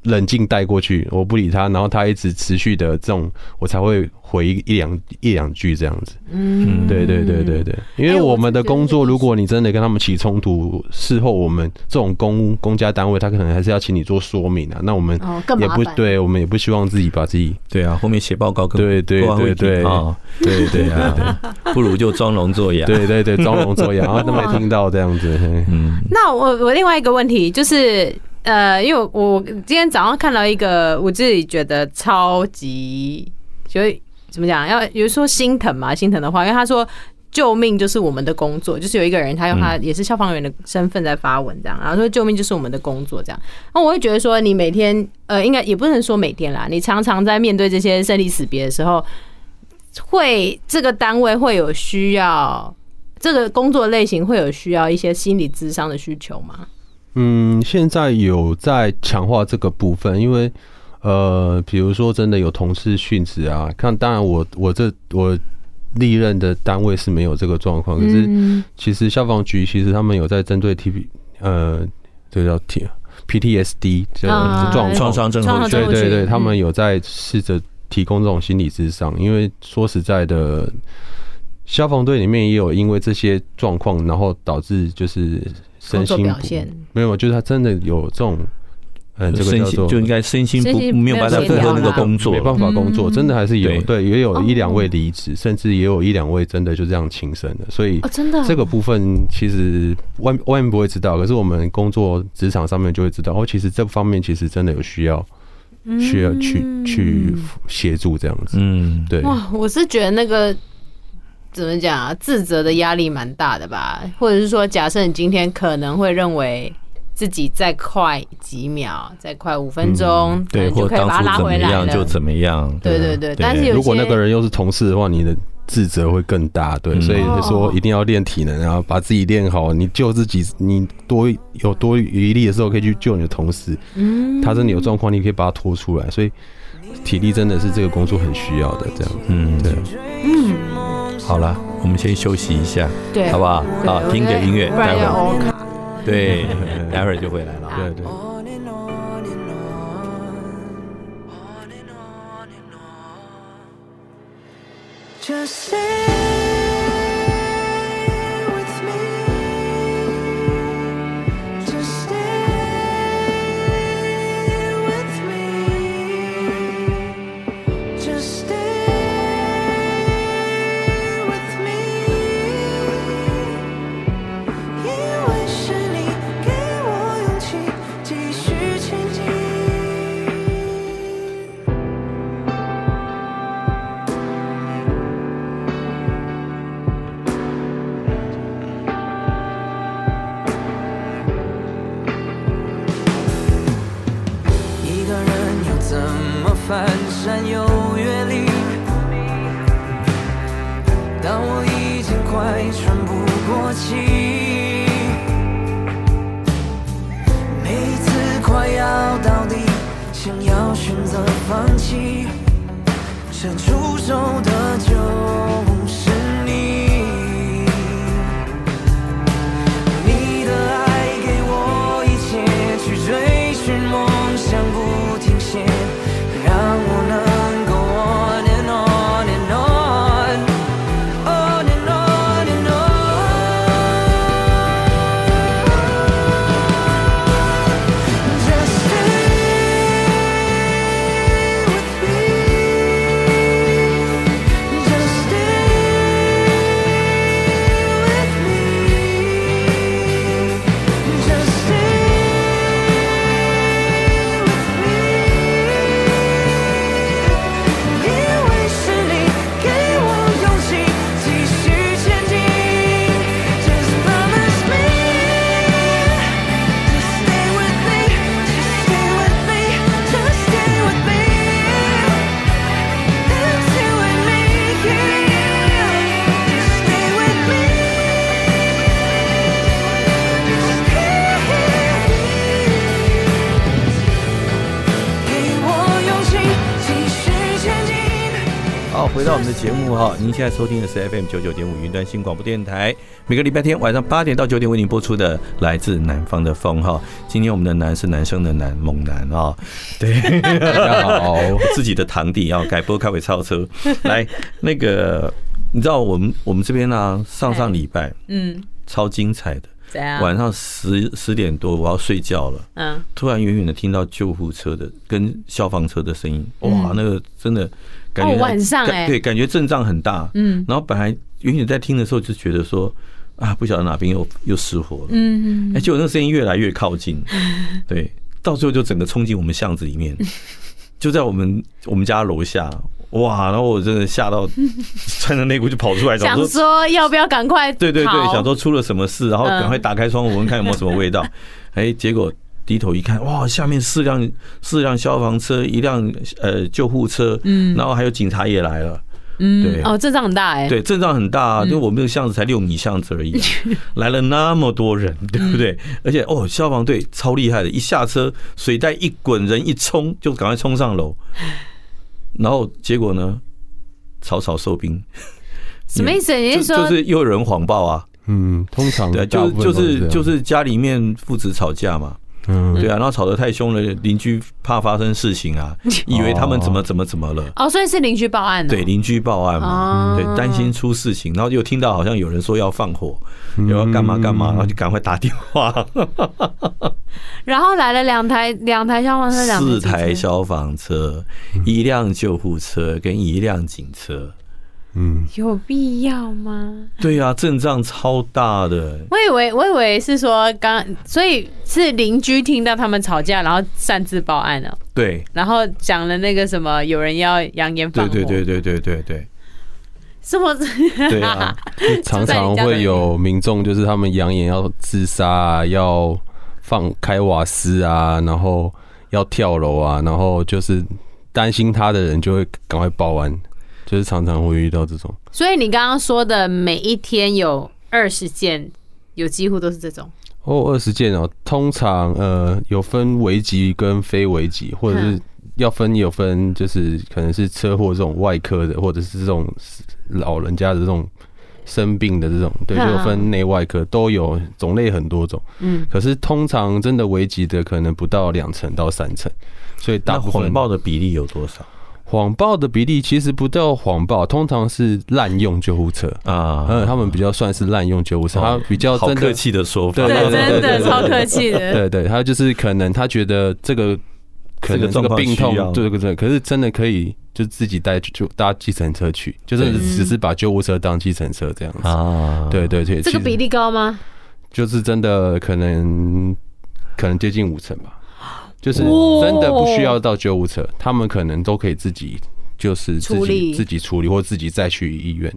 Speaker 3: 冷静带过去，我不理他，然后他一直持续的这种，我才会回一一两一两句这样子。嗯，对对对对对，因为我们的工作，如果你真的跟他们起冲突，事后我们这种公公家单位，他可能还是要请你做说明啊。那我们也不对，我们也不希望自己把自己
Speaker 5: 对啊，后面写报告更
Speaker 3: 对对对对
Speaker 5: 啊，对对啊，[laughs] 不如就装聋作哑。
Speaker 3: 对对对，装聋作哑，[laughs] 然后都没听到这样子。
Speaker 2: 嗯，那我我另外一个问题就是。呃，因为我今天早上看到一个，我自己觉得超级，就怎么讲，要比如说心疼嘛，心疼的话，因为他说救命就是我们的工作，就是有一个人他用他也是消防员的身份在发文这样，然后说救命就是我们的工作这样，那我会觉得说你每天呃，应该也不能说每天啦，你常常在面对这些生离死别的时候，会这个单位会有需要，这个工作类型会有需要一些心理智商的需求吗？
Speaker 3: 嗯，现在有在强化这个部分，因为呃，比如说真的有同事殉职啊，看，当然我我这我历任的单位是没有这个状况，可是其实消防局其实他们有在针对 T P 呃，这个叫 T P T S D 这种状
Speaker 5: 创伤症候群，
Speaker 3: 对对对，他们有在试着提供这种心理智商，因为说实在的，消防队里面也有因为这些状况，然后导致就是。身心表现。没有，就是他真的有这种，嗯，这个叫做
Speaker 5: 就应该身心不没有办法负荷那个工作，
Speaker 3: 没办法工作，真的还是有，对，也有一两位离职，甚至也有一两位真的就这样轻生的，所以真的这个部分其实外外面不会知道，可是我们工作职场上面就会知道，哦，其实这方面其实真的有需要，需要去去协助这样子，嗯，对。
Speaker 2: 哇，我是觉得那个。怎么讲啊？自责的压力蛮大的吧？或者是说，假设你今天可能会认为自己再快几秒，再快五分钟，嗯、对，就可以把他拉回来，
Speaker 5: 就怎么样？
Speaker 2: 对对对。但是
Speaker 3: 如果那个人又是同事的话，你的自责会更大。对，所以说一定要练体能，然后把自己练好。你救自己，你多有多余力的时候，可以去救你的同事。嗯，他真的有状况，你可以把他拖出来。所以体力真的是这个工作很需要的。这样，嗯，对，嗯。
Speaker 5: 好了，我们先休息一下，对，好不好？好，听个音乐，待会儿，对，[laughs] 待会儿就回来了，
Speaker 1: 对对。Just say 的节目哈，您现在收听的是 FM 九九点五云端新广播电台，每个礼拜天晚上八点到九点为您播出的来自南方的风哈。今天我们的男是男生的男，猛男啊，对，大家好，自己的堂弟要改播开尾超车，[laughs] 来那个你知道我们我们这边呢，上上礼拜嗯。超精彩的。晚上十十点多，我要睡觉了。嗯，突然远远的听到救护车的跟消防车的声音，哇，那个真的感觉
Speaker 2: 晚上
Speaker 1: 对，感觉阵仗很大。嗯，然后本来原本在听的时候就觉得说啊，不晓得哪边又又失火了。嗯嗯，哎，结果那个声音越来越靠近，[laughs] 对，到最后就整个冲进我们巷子里面，[laughs] 就在我们我们家楼下。哇！然后我真的吓到，[laughs] 穿着内裤就跑出来，
Speaker 2: 想说要不要赶快？
Speaker 1: 对对对，想说出了什么事，然后赶快打开窗户闻看有没有什么味道。哎，结果低头一看，哇！下面四辆四辆消防车，一辆呃救护车，嗯，然后还有警察也来了，
Speaker 2: 嗯，对哦，阵仗很大哎，
Speaker 1: 对，阵仗很大啊，就我们那个巷子才六米巷子而已，来了那么多人，对不对？而且哦，消防队超厉害的，一下车水带一滚，人一冲就赶快冲上楼。[laughs] 然后结果呢？草草收兵，[laughs]
Speaker 2: 什么意思？你是说
Speaker 1: 就是又有人谎报啊？
Speaker 3: 嗯，通常
Speaker 1: 对，就就是就是家里面父子吵架嘛。嗯，对啊，然后吵得太凶了，邻居怕发生事情啊，[laughs] 以为他们怎么怎么怎么了。
Speaker 2: 哦，所以是邻居报案的。
Speaker 1: 对，邻居报案嘛，对，担心出事情，然后又听到好像有人说要放火，又要干嘛干嘛，然后就赶快打电话。[laughs]
Speaker 2: 然后来了两台两台消防车，
Speaker 1: 四台消防车，一辆救护车跟一辆警车。
Speaker 2: 嗯，有必要吗？
Speaker 1: 对呀、啊，阵仗超大的。
Speaker 2: 我以为我以为是说刚，所以是邻居听到他们吵架，然后擅自报案了。
Speaker 1: 对，
Speaker 2: 然后讲了那个什么，有人要扬言放火。
Speaker 1: 对对对对对对对。
Speaker 2: 什么？
Speaker 3: 对啊，[laughs] 常常会有民众就是他们扬言要自杀啊，要放开瓦斯啊，然后要跳楼啊，然后就是担心他的人就会赶快报案。就是常常会遇到这种，
Speaker 2: 所以你刚刚说的每一天有二十件，有几乎都是这种
Speaker 3: 哦，二十件哦。通常呃有分危急跟非危急，或者是要分有分，就是可能是车祸这种外科的，或者是这种老人家的这种生病的这种，对，就有分内外科都有，种类很多种。嗯，可是通常真的危急的可能不到两成到三成，所以大部分
Speaker 1: 谎报的比例有多少？
Speaker 3: 谎报的比例其实不叫谎报，通常是滥用救护车啊，嗯，他们比较算是滥用救护车，他比较真的
Speaker 1: 客气的说法，
Speaker 2: 对，真的超客气的，
Speaker 3: 对对，他就是可能他觉得这个可能这个病痛，对对对，可是真的可以就自己带就搭计程车去，就是只是把救护车当计程车这样子啊，对对对，
Speaker 2: 这个比例高吗？
Speaker 3: 就是真的可能可能接近五成吧。就是真的不需要到救护车，他们可能都可以自己，就是自己自己处理，或自己再去医院，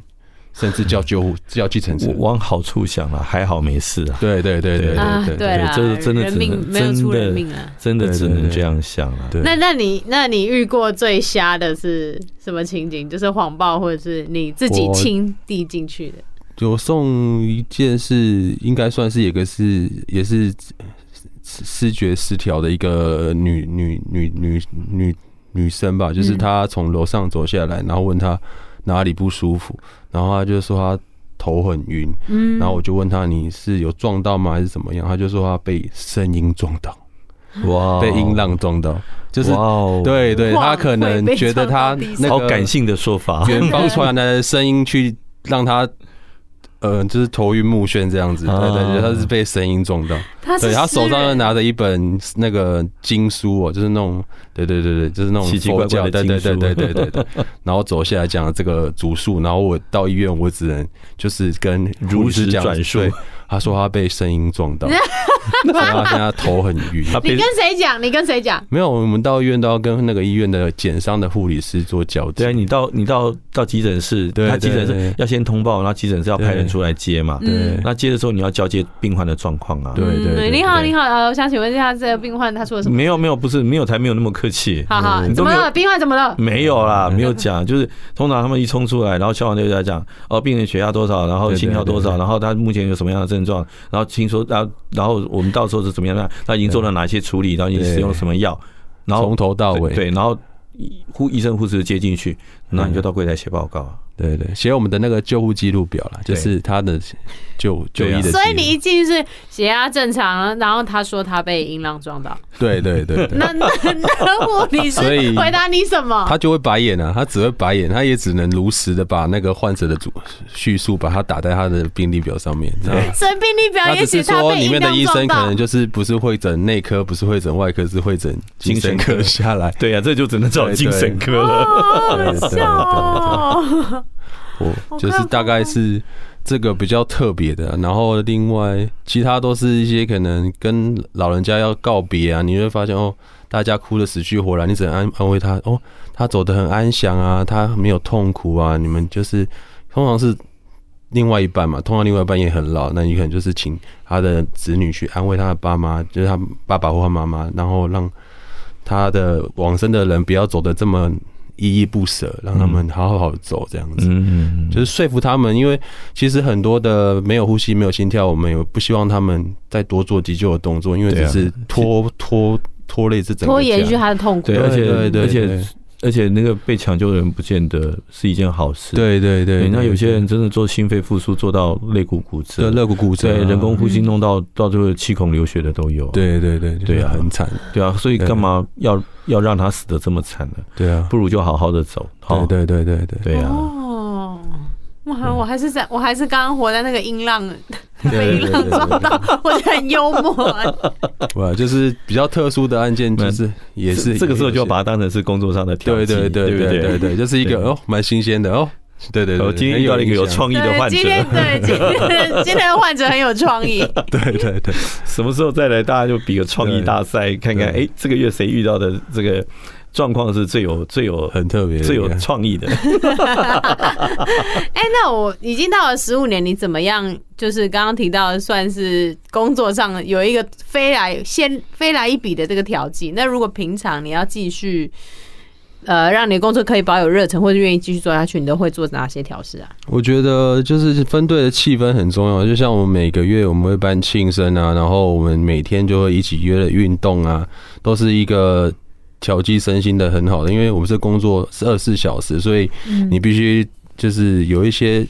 Speaker 3: 甚至叫救护叫计程车。
Speaker 1: 往好处想了，还好没事啊。
Speaker 3: 对对对对对对，
Speaker 1: 这真的只能真的真的只能这样想了。
Speaker 2: 那那你那你遇过最瞎的是什么情景？就是谎报，或者是你自己亲递进去的？
Speaker 3: 就送一件事，应该算是一个是也是。思觉失调的一个女女女女女女生吧，就是她从楼上走下来，然后问她哪里不舒服，然后她就说她头很晕，嗯，然后我就问她你是有撞到吗还是怎么样？她就说她被声音撞到，哇，被音浪撞到，就是对对，她可能觉得她那个
Speaker 1: 好感性的说法，
Speaker 3: 远方传来的声音去让她。呃，就是头晕目眩这样子，对对对，他是被声音撞到，对，他手上拿着一本那个经书哦，就是那种，对对对对，就是那种佛教，对对对对对对对，然后走下来讲这个主诉，然后我到医院，我只能就是跟
Speaker 1: 如实转述。
Speaker 3: 他说他被声音撞到，[laughs] [laughs] 他现在头很晕。
Speaker 2: 你跟谁讲？你跟谁讲？
Speaker 3: 没有，我们到医院都要跟那个医院的减伤的护理师做交接。
Speaker 1: 对，你到你到到急诊室，他急诊室要先通报，然后急诊室要派人出来接嘛。对，那接的时候你要交接病患的状况啊。
Speaker 3: 对对。
Speaker 2: 你好，你好，我想请问一下，这个病患他说了什么？
Speaker 1: 没有没有，不是没有才没有那么客气。
Speaker 2: 好好，怎么了？病患怎么了？
Speaker 1: 没有啦，没有讲，就是通常他们一冲出来，然后消防队就在讲，哦，病人血压多少，然后心跳多少，然后他目前有什么样的症状，然后听说，然后然后我们到时候是怎么样那？他已经做了哪些处理？然后你使用什么药？然后
Speaker 3: 从头到尾
Speaker 1: 对，然后护医生护士接进去，那你就到柜台写报告。
Speaker 3: 对对，写我们的那个救护记录表了，就是他的救就医的。
Speaker 2: 所以你一进去是血压正常，然后他说他被音浪撞到。
Speaker 3: 对对对，
Speaker 2: 那那那我你是回答你什么？
Speaker 3: 他就会白眼啊，他只会白眼，他也只能如实的把那个患者的主叙述把它打在他的病历表上面。
Speaker 2: 所以病历表也写他被音浪撞到。里面的医生可能
Speaker 3: 就是不是会诊内科，不是会诊外科，是会诊精神科下来。
Speaker 1: 对呀，这就只能找精神科了。
Speaker 2: 好笑。
Speaker 3: 我就是大概是这个比较特别的，然后另外其他都是一些可能跟老人家要告别啊，你会发现哦，大家哭的死去活来，你只能安安慰他哦，他走得很安详啊，他没有痛苦啊，你们就是通常是另外一半嘛，通常另外一半也很老，那你可能就是请他的子女去安慰他的爸妈，就是他爸爸或他妈妈，然后让他的往生的人不要走得这么。依依不舍，让他们好好走，这样子，嗯，就是说服他们，因为其实很多的没有呼吸、没有心跳，我们也不希望他们再多做急救的动作，因为只是拖拖拖累这整个
Speaker 2: 拖延续他的痛苦，
Speaker 1: 对，而且而且。而且那个被抢救的人不见得是一件好事。
Speaker 3: 对对对，
Speaker 1: 那有些人真的做心肺复苏做到肋骨骨折，
Speaker 3: 肋骨骨折，
Speaker 1: 对，人工呼吸弄到到最后气孔流血的都有。
Speaker 3: 对对对对啊，很惨。
Speaker 1: 对啊，所以干嘛要要让他死的这么惨呢？
Speaker 3: 对啊，
Speaker 1: 不如就好好的走。
Speaker 3: 对对对对对
Speaker 1: 对啊。
Speaker 2: 哇，我还是在我还是刚刚活在那个音浪，被音浪撞到，我觉得很幽默。[laughs]
Speaker 3: 哇，就是比较特殊的案件，就是也是
Speaker 1: 这个时候就要把它当成是工作上的挑战，
Speaker 3: 对对对对对对，就是一个哦，蛮新鲜的哦。对对对，
Speaker 1: 今天遇到了一个有创意的患者，
Speaker 2: 今天对 [laughs] 今天今天的患者很有创意。[laughs]
Speaker 3: 对对对，
Speaker 1: 什么时候再来，大家就比个创意大赛，看看哎，这个月谁遇到的这个。状况是最有最有
Speaker 3: 很特别、
Speaker 1: 最有创意的。[laughs]
Speaker 2: 哎，那我已经到了十五年，你怎么样？就是刚刚提到，算是工作上有一个飞来先飞来一笔的这个调剂。那如果平常你要继续，呃，让你的工作可以保有热忱，或者愿意继续做下去，你都会做哪些调试啊？
Speaker 3: 我觉得就是分队的气氛很重要。就像我们每个月我们会办庆生啊，然后我们每天就会一起约了运动啊，都是一个。调剂身心的很好的，因为我们这工作是二十四小时，所以你必须就是有一些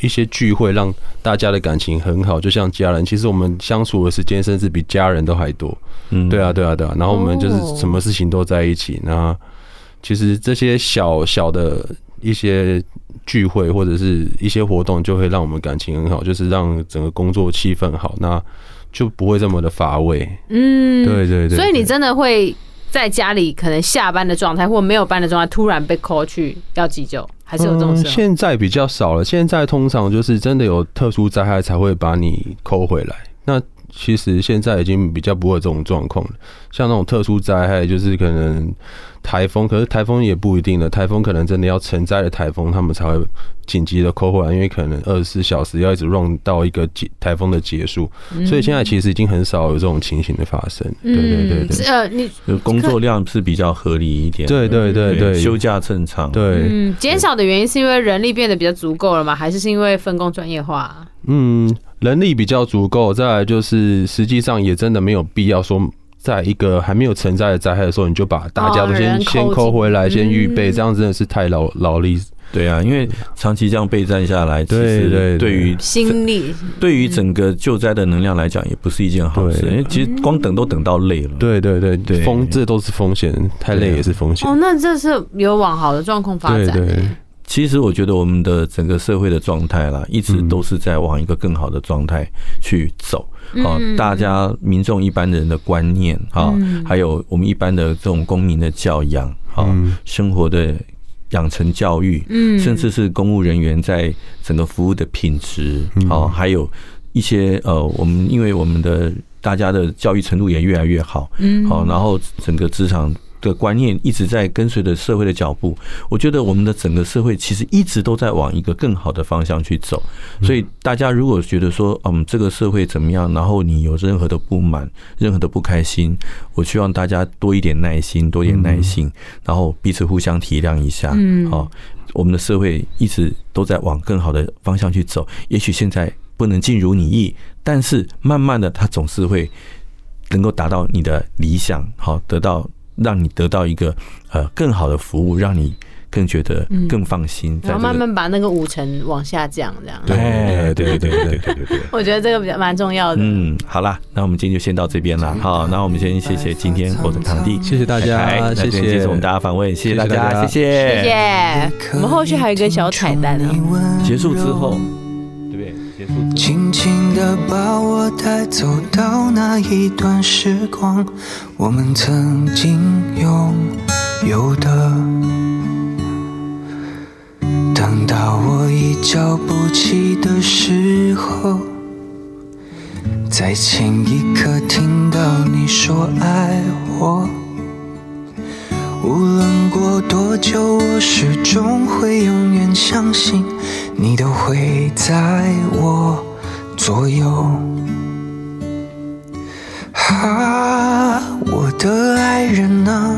Speaker 3: 一些聚会，让大家的感情很好，就像家人。其实我们相处的时间甚至比家人都还多。嗯，对啊，对啊，对啊。然后我们就是什么事情都在一起。那其实这些小小的一些聚会或者是一些活动，就会让我们感情很好，就是让整个工作气氛好，那就不会这么的乏味。嗯，对对对。
Speaker 2: 所以你真的会。在家里可能下班的状态，或没有班的状态，突然被 call 去要急救，还是有这种事？
Speaker 3: 现在比较少了，现在通常就是真的有特殊灾害才会把你 call 回来。那其实现在已经比较不会有这种状况了，像那种特殊灾害，就是可能。台风，可是台风也不一定的。台风可能真的要成灾的台风，他们才会紧急的 call 回来，因为可能二十四小时要一直 run 到一个台台风的结束。所以现在其实已经很少有这种情形的发生。对对对对，
Speaker 2: 呃，你
Speaker 1: 工作量是比较合理一点。
Speaker 3: 对对对对，
Speaker 1: 休假正常。
Speaker 3: 对，
Speaker 2: 嗯，减少的原因是因为人力变得比较足够了吗？还是是因为分工专业化？
Speaker 3: 嗯，人力比较足够，再来就是实际上也真的没有必要说。在一个还没有存在的灾害的时候，你就把大家都先先抠回来，先预备，这样真的是太劳劳力。
Speaker 1: 对啊，因为长期这样备战下来，其实对于
Speaker 2: 心力，
Speaker 1: 对于整个救灾的能量来讲，也不是一件好事。因为其实光等都等到累了。
Speaker 3: 对对对对，风这都是风险，太累也是风险。
Speaker 2: 哦，那这是有往好的状况发展。
Speaker 3: 对对。
Speaker 1: 其实我觉得我们的整个社会的状态啦，一直都是在往一个更好的状态去走。啊，大家民众一般人的观念啊，还有我们一般的这种公民的教养啊，生活的养成教育，甚至是公务人员在整个服务的品质啊，还有一些呃，我们因为我们的大家的教育程度也越来越好，嗯。好，然后整个职场。的观念一直在跟随着社会的脚步，我觉得我们的整个社会其实一直都在往一个更好的方向去走。所以大家如果觉得说，嗯，这个社会怎么样，然后你有任何的不满、任何的不开心，我希望大家多一点耐心，多一点耐心，然后彼此互相体谅一下。嗯，好，我们的社会一直都在往更好的方向去走。也许现在不能尽如你意，但是慢慢的，它总是会能够达到你的理想，好，得到。让你得到一个呃更好的服务让你更觉得更放心
Speaker 2: 然后慢慢把那个五成往下降这
Speaker 1: 样。对对对对对对对 [laughs]
Speaker 2: 我觉得这个比较蛮重要的。
Speaker 1: 嗯好啦那我们今天就先到这边了好那我们先谢谢今天我的堂弟。
Speaker 3: 谢谢大家谢谢
Speaker 1: 接受我们大家访问谢谢大家谢谢。
Speaker 2: 谢谢。我们后续还有一个小彩蛋呢
Speaker 1: 结束之后
Speaker 5: 轻轻的把我带走到那一段时光，我们曾经拥有的。等到我已叫不起的时候，在前一刻听到你说爱我，无论过多久，我始终会永远相信你都会在我左右。啊，我的爱人啊。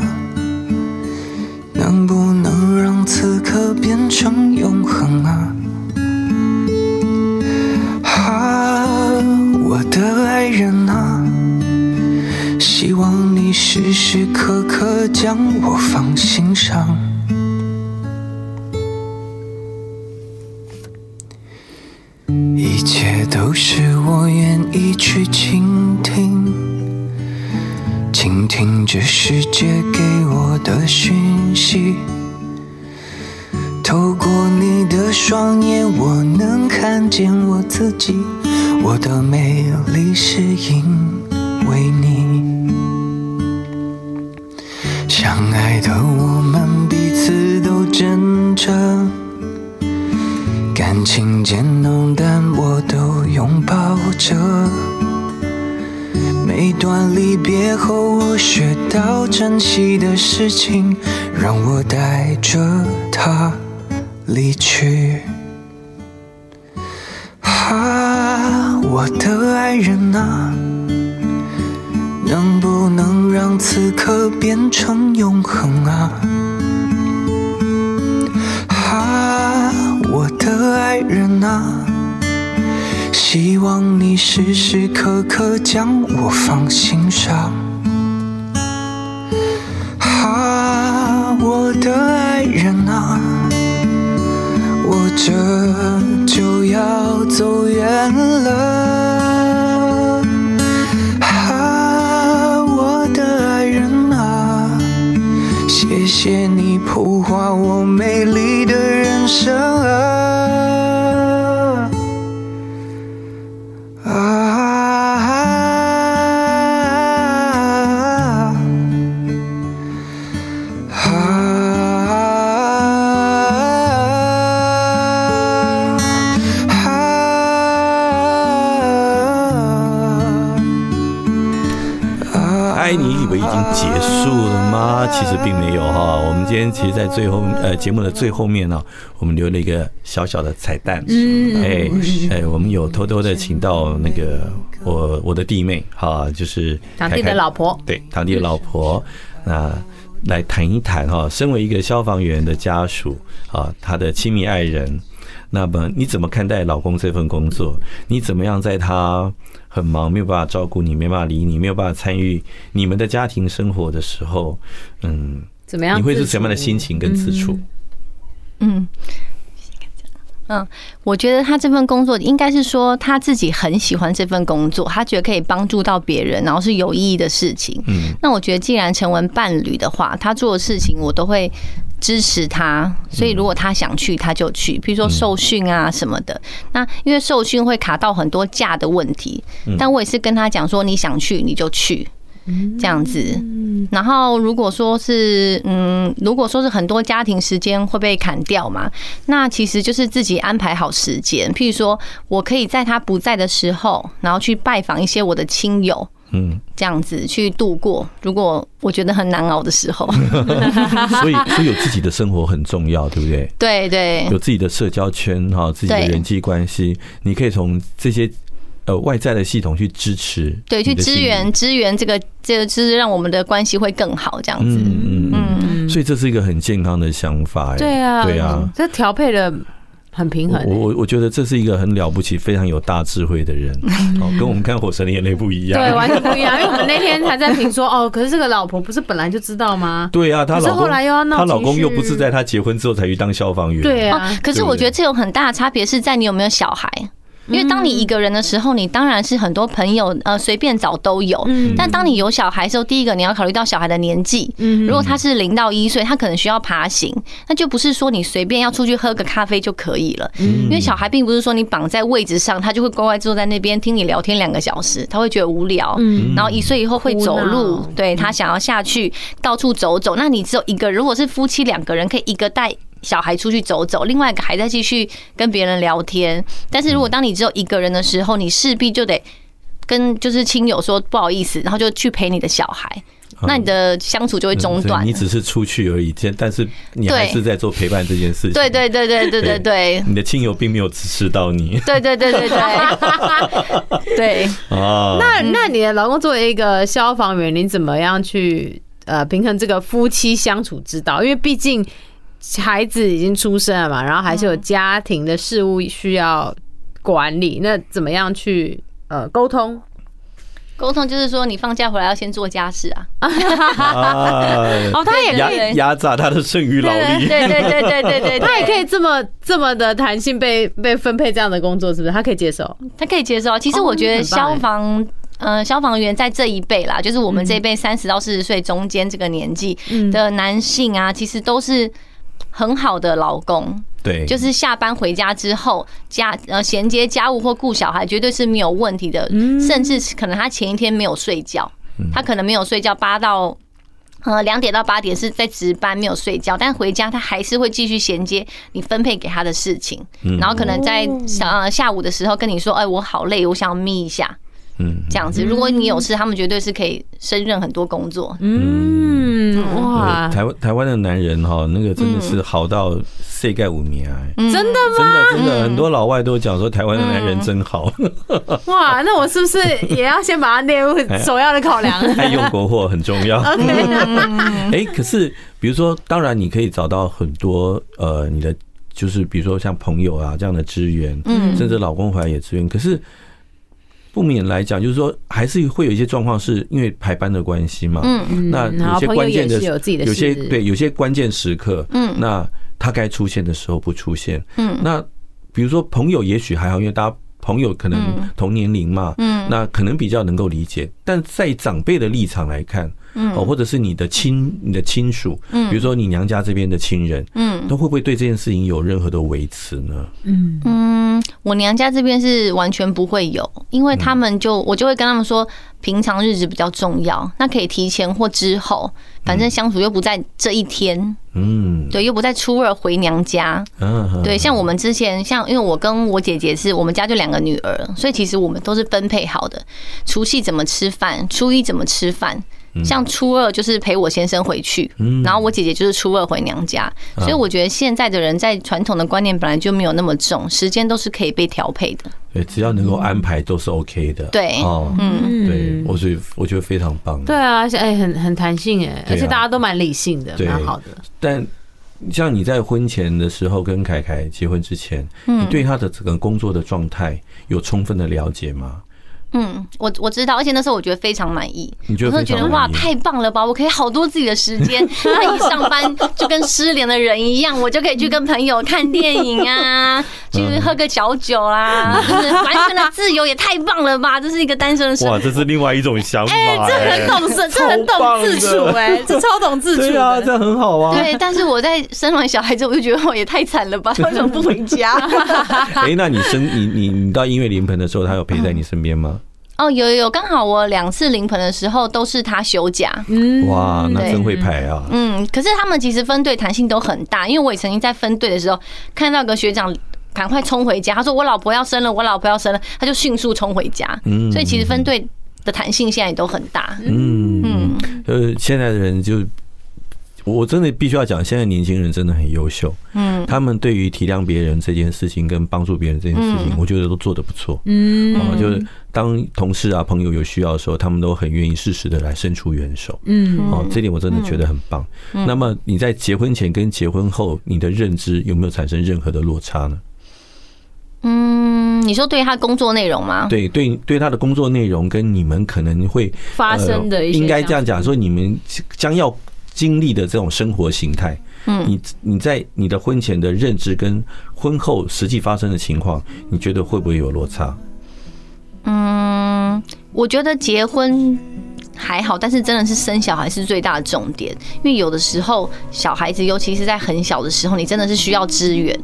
Speaker 5: 能不能让此刻变成永恒啊？啊，我的爱人啊，希望你时时刻刻将我放心上。也都是我愿意去倾听。倾听这世界给我的讯息，透过你的双眼，我能看见我自己。我的美丽是因为你，相爱的我们彼此都真诚，感情渐浓淡，我都拥抱着。每段离别后，我学到珍惜的事情，让我带着它离去。啊，我的爱人啊，能不能让此刻变成永恒啊？啊，我的爱人啊。希望你时时刻刻将我放心上。啊，我的爱人啊，我这就要走远了。啊，我的爱人啊，谢谢你谱画我美丽的人生啊。
Speaker 1: 其实并没有哈，我们今天其实，在最后呃节目的最后面呢，我们留了一个小小的彩蛋。嗯，哎哎，我们有偷偷的请到那个我我的弟妹哈，就是
Speaker 2: 堂弟的老婆，
Speaker 1: 对，堂弟的老婆，那来谈一谈哈，身为一个消防员的家属啊，他的亲密爱人，那么你怎么看待老公这份工作？你怎么样在他很忙，没有办法照顾你，没办法理你，没有办法参与你们的家庭生活的时候，嗯，
Speaker 2: 怎么样？
Speaker 1: 你会是什么样的心情跟自处？
Speaker 6: 嗯，嗯，我觉得他这份工作应该是说他自己很喜欢这份工作，他觉得可以帮助到别人，然后是有意义的事情。嗯，那我觉得既然成为伴侣的话，他做的事情我都会。支持他，所以如果他想去，他就去。比如说受训啊什么的。那因为受训会卡到很多假的问题，但我也是跟他讲说，你想去你就去，这样子。然后如果说是嗯，如果说是很多家庭时间会被砍掉嘛，那其实就是自己安排好时间。譬如说我可以在他不在的时候，然后去拜访一些我的亲友。嗯，这样子去度过，如果我觉得很难熬的时候，[laughs]
Speaker 1: 所以所以有自己的生活很重要，对不对？
Speaker 6: 对对，
Speaker 1: 有自己的社交圈哈，自己的人际关系，你可以从这些呃外在的系统去支持，
Speaker 6: 对，去支援支援这个这个，就是让我们的关系会更好，这样子。嗯嗯，
Speaker 1: 所以这是一个很健康的想法，
Speaker 2: 对啊，对啊，这调配的。很平衡。
Speaker 1: 我我我觉得这是一个很了不起、非常有大智慧的人，[laughs] 哦，跟我们看《火神的眼泪》不一样，
Speaker 2: 对，完全不一样。因为我们那天还在评说，[laughs] 哦，可是这个老婆不是本来就知道吗？
Speaker 1: 对啊，她老公
Speaker 2: 后来又要闹，
Speaker 1: 她老公又不是在她结婚之后才去当消防员，
Speaker 2: 对啊。
Speaker 6: 可是我觉得这种很大的差别是在你有没有小孩。因为当你一个人的时候，你当然是很多朋友呃随便找都有。嗯。但当你有小孩的时候，第一个你要考虑到小孩的年纪。嗯。如果他是零到一岁，他可能需要爬行，那就不是说你随便要出去喝个咖啡就可以了。嗯。因为小孩并不是说你绑在位置上，他就会乖乖坐在那边听你聊天两个小时，他会觉得无聊。嗯。然后一岁以后会走路，对，他想要下去到处走走。那你只有一个，如果是夫妻两个人，可以一个带。小孩出去走走，另外一个还在继续跟别人聊天。但是如果当你只有一个人的时候，你势必就得跟就是亲友说不好意思，然后就去陪你的小孩，那你的相处就会中断。
Speaker 1: 你只是出去而已，但是你还是在做陪伴这件事情。
Speaker 6: 对对对对对对对，
Speaker 1: 你的亲友并没有支持到你。
Speaker 6: 对对对对对 [laughs] 对。
Speaker 1: 啊，
Speaker 2: 那那你的老公作为一个消防员，你怎么样去呃平衡这个夫妻相处之道？因为毕竟。孩子已经出生了嘛，然后还是有家庭的事务需要管理，那怎么样去呃沟通？
Speaker 6: 沟通就是说，你放假回来要先做家事啊。[laughs]
Speaker 2: 哦，他也可以
Speaker 1: 压榨他的剩余劳力。
Speaker 6: 对对对对对对，
Speaker 2: 他也可以这么这么的弹性被被分配这样的工作，是不是？他可以接受？
Speaker 6: 他可以接受。其实我觉得消防呃消防员在这一辈啦，就是我们这一辈三十到四十岁中间这个年纪的男性啊，其实都是。很好的老公，
Speaker 1: 对，
Speaker 6: 就是下班回家之后，家呃衔接家务或顾小孩，绝对是没有问题的。甚至可能他前一天没有睡觉，他可能没有睡觉，八到呃两点到八点是在值班没有睡觉，但回家他还是会继续衔接你分配给他的事情，然后可能在呃下午的时候跟你说，哎，我好累，我想要眯一下。
Speaker 1: 嗯，
Speaker 6: 这样子，如果你有事，他们绝对是可以胜任很多工作。
Speaker 2: 嗯，哇，
Speaker 1: 台湾台湾的男人哈，那个真的是好到世界五名啊！
Speaker 2: 真的吗？
Speaker 1: 真的真的，很多老外都讲说台湾的男人真好。
Speaker 2: 哇，那我是不是也要先把它列入首要的考量？[laughs]
Speaker 1: 爱用国货很重要。[laughs] [laughs] 哎，可是比如说，当然你可以找到很多呃，你的就是比如说像朋友啊这样的资源，嗯，甚至老公回来也资源，可是。不免来讲，就是说，还是会有一些状况，是因为排班的关系嘛。嗯，那有些关键的，有些对，有些关键时刻，嗯，那他该出现的时候不出现。嗯，那比如说朋友也许还好，因为大家朋友可能同年龄嘛，嗯，那可能比较能够理解。但在长辈的立场来看，嗯，或者是你的亲、你的亲属，嗯，比如说你娘家这边的亲人，嗯，都会不会对这件事情有任何的维持呢？
Speaker 6: 嗯嗯。我娘家这边是完全不会有，因为他们就我就会跟他们说，平常日子比较重要，那可以提前或之后，反正相处又不在这一天，嗯，对，又不在初二回娘家，嗯，对，像我们之前，像因为我跟我姐姐是我们家就两个女儿，所以其实我们都是分配好的，除夕怎么吃饭，初一怎么吃饭。像初二就是陪我先生回去，然后我姐姐就是初二回娘家，所以我觉得现在的人在传统的观念本来就没有那么重，时间都是可以被调配的。
Speaker 1: 对，只要能够安排都是 OK 的。
Speaker 6: 对，
Speaker 1: 哦，嗯，对，我觉得我觉得非常棒。
Speaker 2: 对啊，哎，很很弹性哎，而且大家都蛮理性的，蛮好的。
Speaker 1: 但像你在婚前的时候跟凯凯结婚之前，你对他的整个工作的状态有充分的了解吗？
Speaker 6: 嗯，我我知道，而且那时候我觉得非常满意。
Speaker 1: 你觉得？
Speaker 6: 我觉得哇，太棒了吧！我可以好多自己的时间，[laughs] 那一上班就跟失联的人一样，我就可以去跟朋友看电影啊，去喝个小酒啊，就是完全的自由，也太棒了吧！这是一个单身的生活。
Speaker 1: 哇，这是另外一种想法。
Speaker 2: 哎，这很懂事，这很懂自处，哎，这超懂自处。
Speaker 1: 对啊，这很好啊。
Speaker 6: 对，但是我在生完小孩之后，我就觉得我也太惨了吧？[laughs] 为什么不回家？
Speaker 1: 哎，那你生你你你到音乐临盆的时候，他有陪在你身边吗？
Speaker 6: 哦，有有有，刚好我两次临盆的时候都是他休假。
Speaker 1: 嗯，哇，那真会排啊。
Speaker 6: 嗯，可是他们其实分队弹性都很大，因为我也曾经在分队的时候看到个学长赶快冲回家，他说我老婆要生了，我老婆要生了，他就迅速冲回家。嗯，所以其实分队的弹性现在也都很大。
Speaker 1: 嗯嗯，呃，现在的人就。我真的必须要讲，现在年轻人真的很优秀。嗯，他们对于体谅别人这件事情跟帮助别人这件事情，我觉得都做得不错。嗯，啊，就是当同事啊、朋友有需要的时候，他们都很愿意适时的来伸出援手。嗯，哦，这点我真的觉得很棒。那么你在结婚前跟结婚后，你的认知有没有产生任何的落差呢？
Speaker 6: 嗯，你说对他工作内容吗？
Speaker 1: 对对对，他的工作内容跟你们可能会
Speaker 2: 发生的一些，
Speaker 1: 应该这样讲说，你们将要经历的这种生活形态，嗯，你你在你的婚前的认知跟婚后实际发生的情况，你觉得会不会有落差？
Speaker 6: 嗯，我觉得结婚还好，但是真的是生小孩是最大的重点，因为有的时候小孩子，尤其是在很小的时候，你真的是需要支援。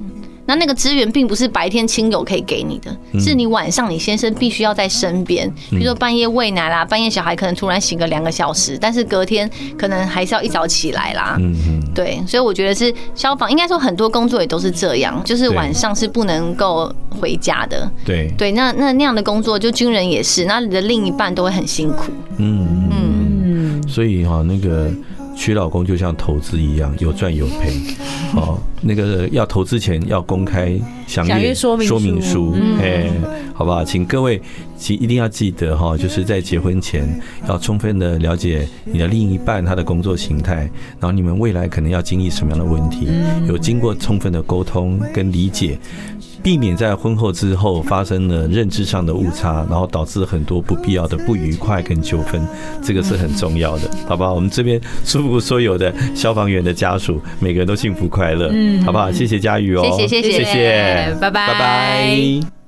Speaker 6: 那那个资源并不是白天亲友可以给你的，是你晚上你先生必须要在身边，比如说半夜喂奶啦，半夜小孩可能突然醒个两个小时，但是隔天可能还是要一早起来啦。嗯嗯，对，所以我觉得是消防，应该说很多工作也都是这样，就是晚上是不能够回家的。
Speaker 1: 对
Speaker 6: 对，那那那样的工作，就军人也是，那你的另一半都会很辛苦。嗯
Speaker 1: 嗯，所以哈那个。娶老公就像投资一样，有赚有赔。哦，那个要投资前要公开详阅说明书，哎，好不好？请各位记一定要记得哈，就是在结婚前要充分的了解你的另一半他的工作形态，然后你们未来可能要经历什么样的问题，有经过充分的沟通跟理解。避免在婚后之后发生了认知上的误差，然后导致很多不必要的不愉快跟纠纷，这个是很重要的，好不好？我们这边祝福所有的消防员的家属，每个人都幸福快乐，嗯，好不好？谢谢佳宇哦，
Speaker 6: 谢谢谢谢，
Speaker 2: 拜拜拜拜。